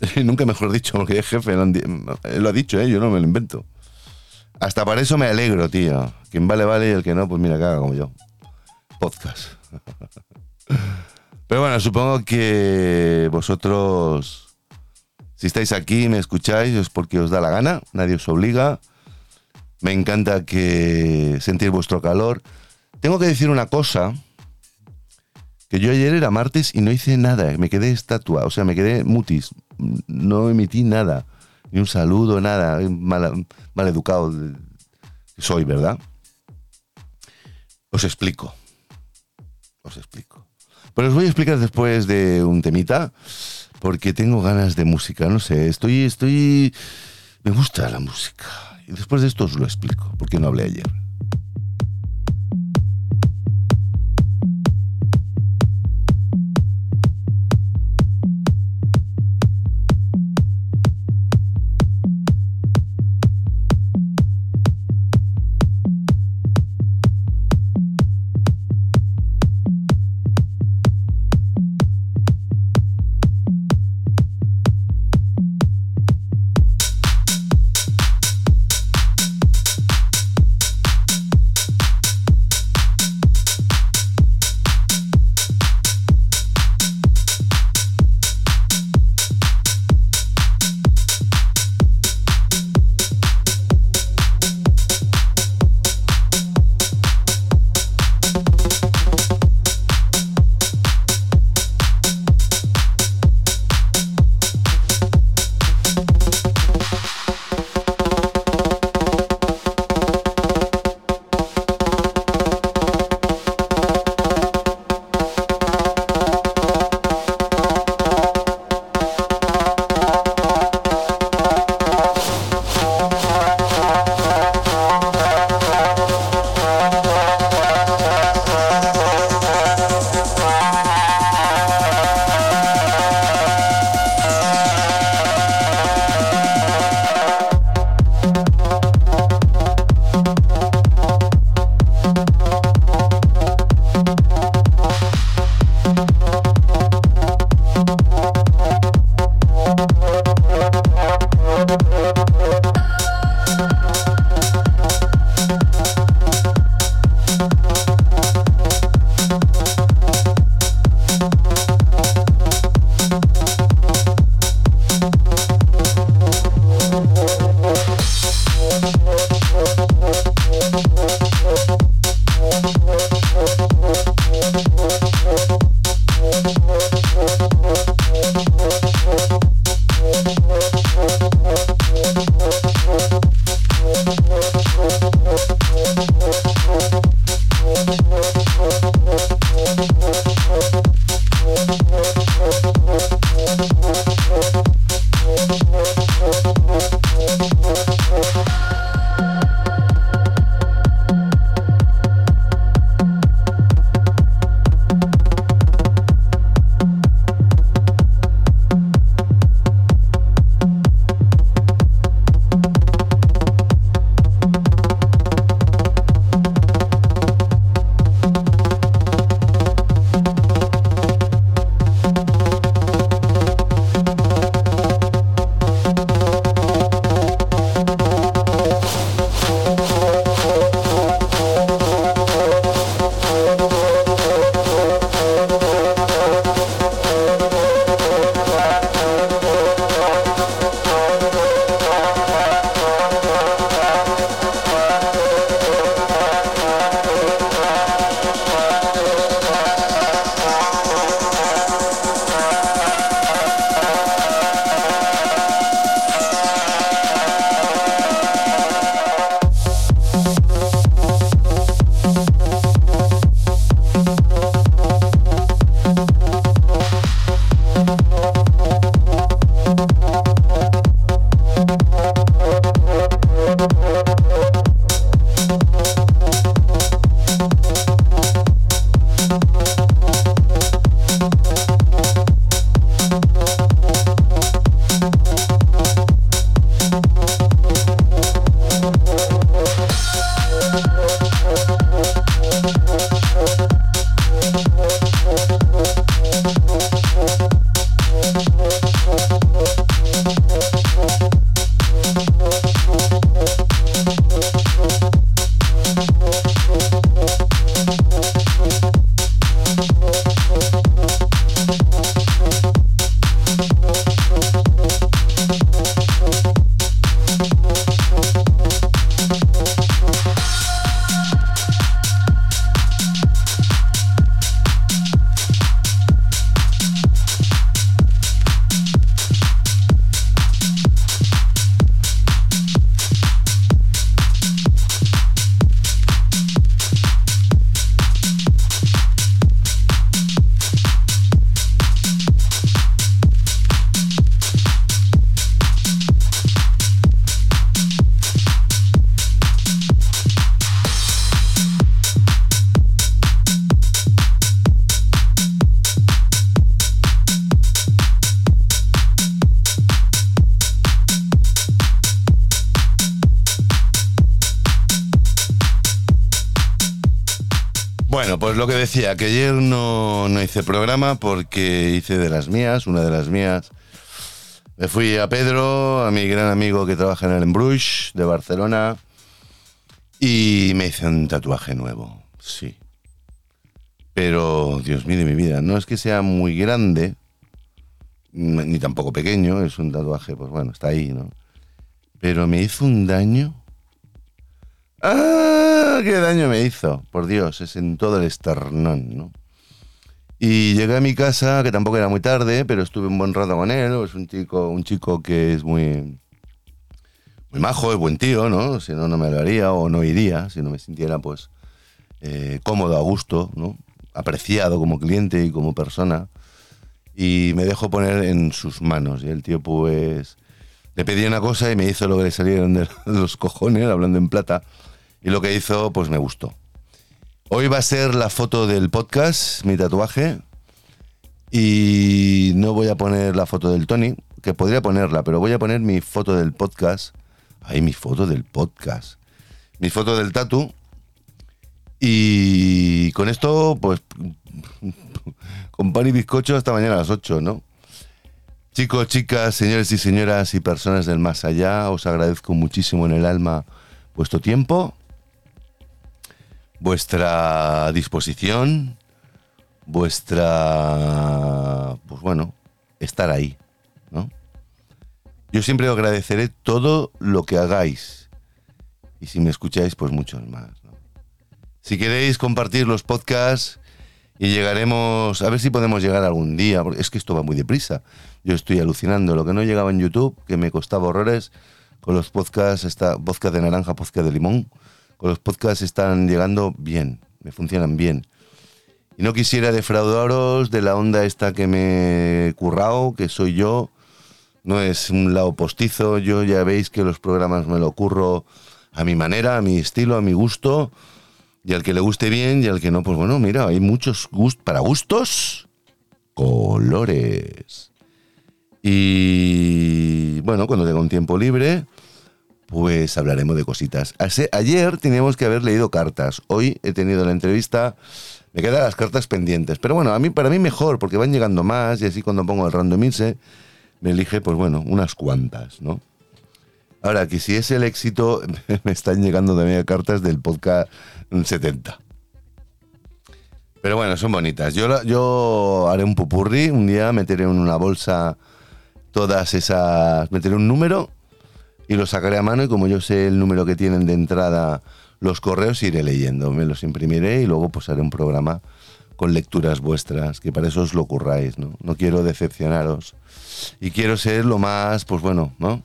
[LAUGHS] Nunca mejor dicho, porque es jefe, él lo ha dicho, ¿eh? yo no me lo invento. Hasta para eso me alegro, tío. Quien vale, vale y el que no, pues mira, caga como yo. Podcast. [LAUGHS] Pero bueno, supongo que vosotros, si estáis aquí y me escucháis, es porque os da la gana, nadie os obliga. Me encanta que sentir vuestro calor. Tengo que decir una cosa, que yo ayer era martes y no hice nada, me quedé estatua, o sea, me quedé mutis, no emití nada, ni un saludo, nada, mal, mal educado soy, ¿verdad? Os explico, os explico. Pero os voy a explicar después de un temita, porque tengo ganas de música, no sé, estoy, estoy, me gusta la música. Y después de esto os lo explico, porque no hablé ayer. Que ayer no, no hice programa porque hice de las mías, una de las mías. Me fui a Pedro, a mi gran amigo que trabaja en el Embruix de Barcelona, y me hice un tatuaje nuevo, sí. Pero, Dios mío de mi vida, no es que sea muy grande, ni tampoco pequeño, es un tatuaje, pues bueno, está ahí, ¿no? Pero me hizo un daño. ¡Ah! ¡Qué daño me hizo! Por Dios, es en todo el esternón, ¿no? Y llegué a mi casa, que tampoco era muy tarde, pero estuve un buen rato con él. Es un chico, un chico que es muy, muy majo, es buen tío, ¿no? Si no, no me lo haría o no iría, si no me sintiera, pues, eh, cómodo, a gusto, ¿no? Apreciado como cliente y como persona. Y me dejó poner en sus manos. Y el tío, pues, le pedí una cosa y me hizo lo que le salieron de [LAUGHS] los cojones, hablando en plata. Y lo que hizo, pues me gustó. Hoy va a ser la foto del podcast, mi tatuaje. Y no voy a poner la foto del Tony, que podría ponerla, pero voy a poner mi foto del podcast. Ahí mi foto del podcast. Mi foto del tatu. Y con esto, pues, [LAUGHS] con pan y bizcocho hasta mañana a las 8, ¿no? Chicos, chicas, señores y señoras y personas del más allá, os agradezco muchísimo en el alma vuestro tiempo, vuestra disposición, vuestra, pues bueno, estar ahí, ¿no? Yo siempre agradeceré todo lo que hagáis y si me escucháis, pues muchos más. Si queréis compartir los podcasts y llegaremos, a ver si podemos llegar algún día, porque es que esto va muy deprisa. Yo estoy alucinando, lo que no llegaba en YouTube, que me costaba horrores, con los podcasts, está podcast de naranja, podcast de limón, los podcasts están llegando bien, me funcionan bien. Y no quisiera defraudaros de la onda esta que me he currado, que soy yo. No es un lado postizo, yo ya veis que los programas me lo curro a mi manera, a mi estilo, a mi gusto. Y al que le guste bien y al que no, pues bueno, mira, hay muchos gustos, para gustos, colores. Y bueno, cuando tenga un tiempo libre, pues hablaremos de cositas. Ayer teníamos que haber leído cartas. Hoy he tenido la entrevista. Me quedan las cartas pendientes. Pero bueno, a mí, para mí mejor, porque van llegando más y así cuando pongo el randomize, me elige, pues bueno, unas cuantas, ¿no? Ahora, que si es el éxito, [LAUGHS] me están llegando también cartas del podcast 70. Pero bueno, son bonitas. Yo, yo haré un pupurri, un día meteré en una bolsa todas esas, meteré un número y lo sacaré a mano y como yo sé el número que tienen de entrada los correos, iré leyendo, me los imprimiré y luego pues haré un programa con lecturas vuestras, que para eso os lo curráis, ¿no? No quiero decepcionaros. Y quiero ser lo más, pues bueno, ¿no?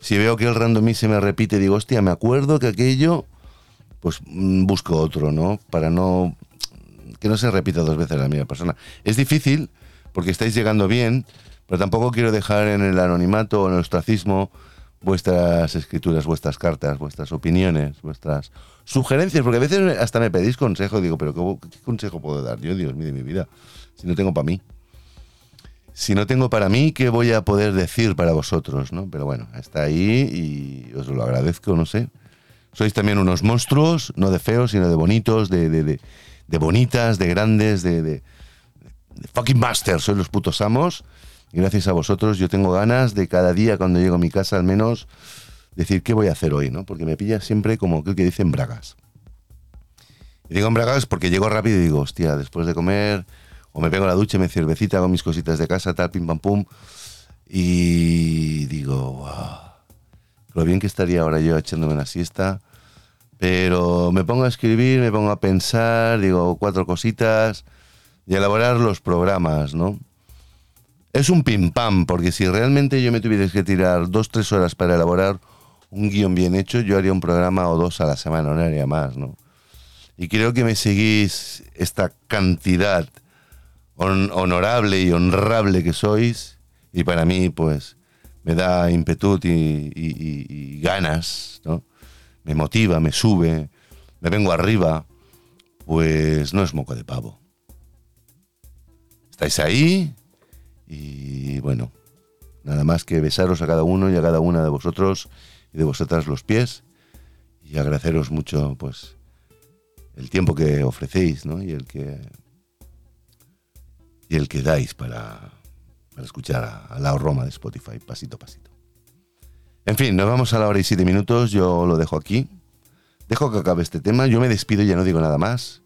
Si veo que el randomí se me repite, digo, hostia, me acuerdo que aquello, pues mm, busco otro, ¿no? Para no que no se repita dos veces la misma persona. Es difícil porque estáis llegando bien, pero tampoco quiero dejar en el anonimato o en el ostracismo vuestras escrituras, vuestras cartas, vuestras opiniones, vuestras sugerencias, porque a veces hasta me pedís consejo, digo, pero ¿qué, qué consejo puedo dar yo, Dios mío, de mi vida, si no tengo para mí? Si no tengo para mí, ¿qué voy a poder decir para vosotros? ¿no? Pero bueno, está ahí y os lo agradezco, no sé. Sois también unos monstruos, no de feos, sino de bonitos, de, de, de, de bonitas, de grandes, de, fucking masters. Sois los putos amos. Gracias a vosotros yo tengo ganas de cada día cuando llego a mi casa al menos decir qué voy a hacer hoy, ¿no? Porque me pilla siempre como aquel que dice en bragas. Y digo en bragas porque llego rápido y digo, hostia, después de comer, o me pego a la ducha, me cervecita, hago mis cositas de casa, tal, pim pam pum. Y digo, wow, lo bien que estaría ahora yo echándome una siesta. Pero me pongo a escribir, me pongo a pensar, digo cuatro cositas y elaborar los programas, ¿no? Es un pim pam, porque si realmente yo me tuvierais que tirar dos, tres horas para elaborar un guion bien hecho, yo haría un programa o dos a la semana, no haría más, ¿no? Y creo que me seguís esta cantidad hon- honorable y honrable que sois, y para mí, pues, me da ímpetu y, y- y- y ganas, ¿no? Me motiva, me sube, me vengo arriba, pues no es moco de pavo. Estáis ahí y bueno, nada más que besaros a cada uno y a cada una de vosotros y de vosotras los pies y agradeceros mucho, pues, el tiempo que ofrecéis, ¿no? Y el que y el que dais para, para escuchar a, a la Roma de Spotify, pasito a pasito. En fin, nos vamos a la hora y siete minutos. Yo lo dejo aquí. Dejo que acabe este tema. Yo me despido y ya no digo nada más.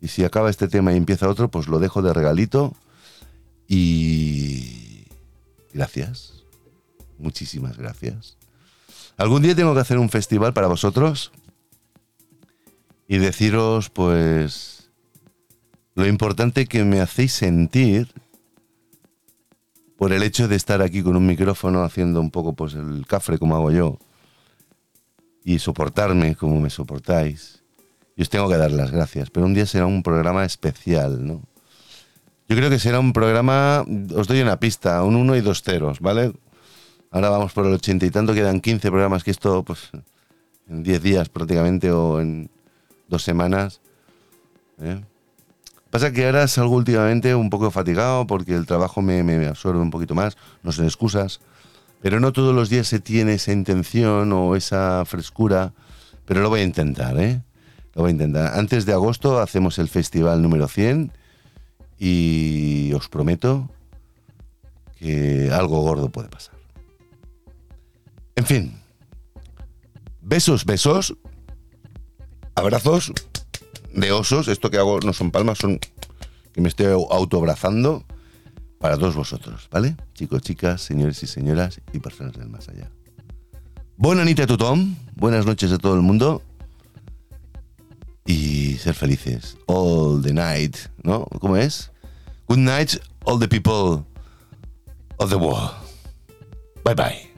Y si acaba este tema y empieza otro, pues lo dejo de regalito. Y gracias. Muchísimas gracias. Algún día tengo que hacer un festival para vosotros y deciros, pues, lo importante que me hacéis sentir por el hecho de estar aquí con un micrófono haciendo un poco, pues, el cafre como hago yo y soportarme como me soportáis. Y os tengo que dar las gracias, pero un día será un programa especial, ¿no? Yo creo que será un programa, os doy una pista, un 1 y dos ceros, ¿vale? Ahora vamos por el ochenta y tanto, quedan 15 programas que esto, pues, en 10 días prácticamente o en dos semanas. ¿eh? Pasa que ahora salgo últimamente un poco fatigado porque el trabajo me, me absorbe un poquito más, no son excusas, pero no todos los días se tiene esa intención o esa frescura, pero lo voy a intentar, ¿eh? Lo voy a intentar. Antes de agosto hacemos el festival número 100 y os prometo que algo gordo puede pasar. En fin, besos, besos, abrazos de osos. Esto que hago no son palmas, son que me estoy autoabrazando para todos vosotros, ¿vale? Chicos, chicas, señores y señoras y personas del más allá. Buena nit a tothom, buenas noches a todo el mundo y ser felices. All the night, ¿no? ¿Cómo es? Good night, all the people of the world. Bye bye.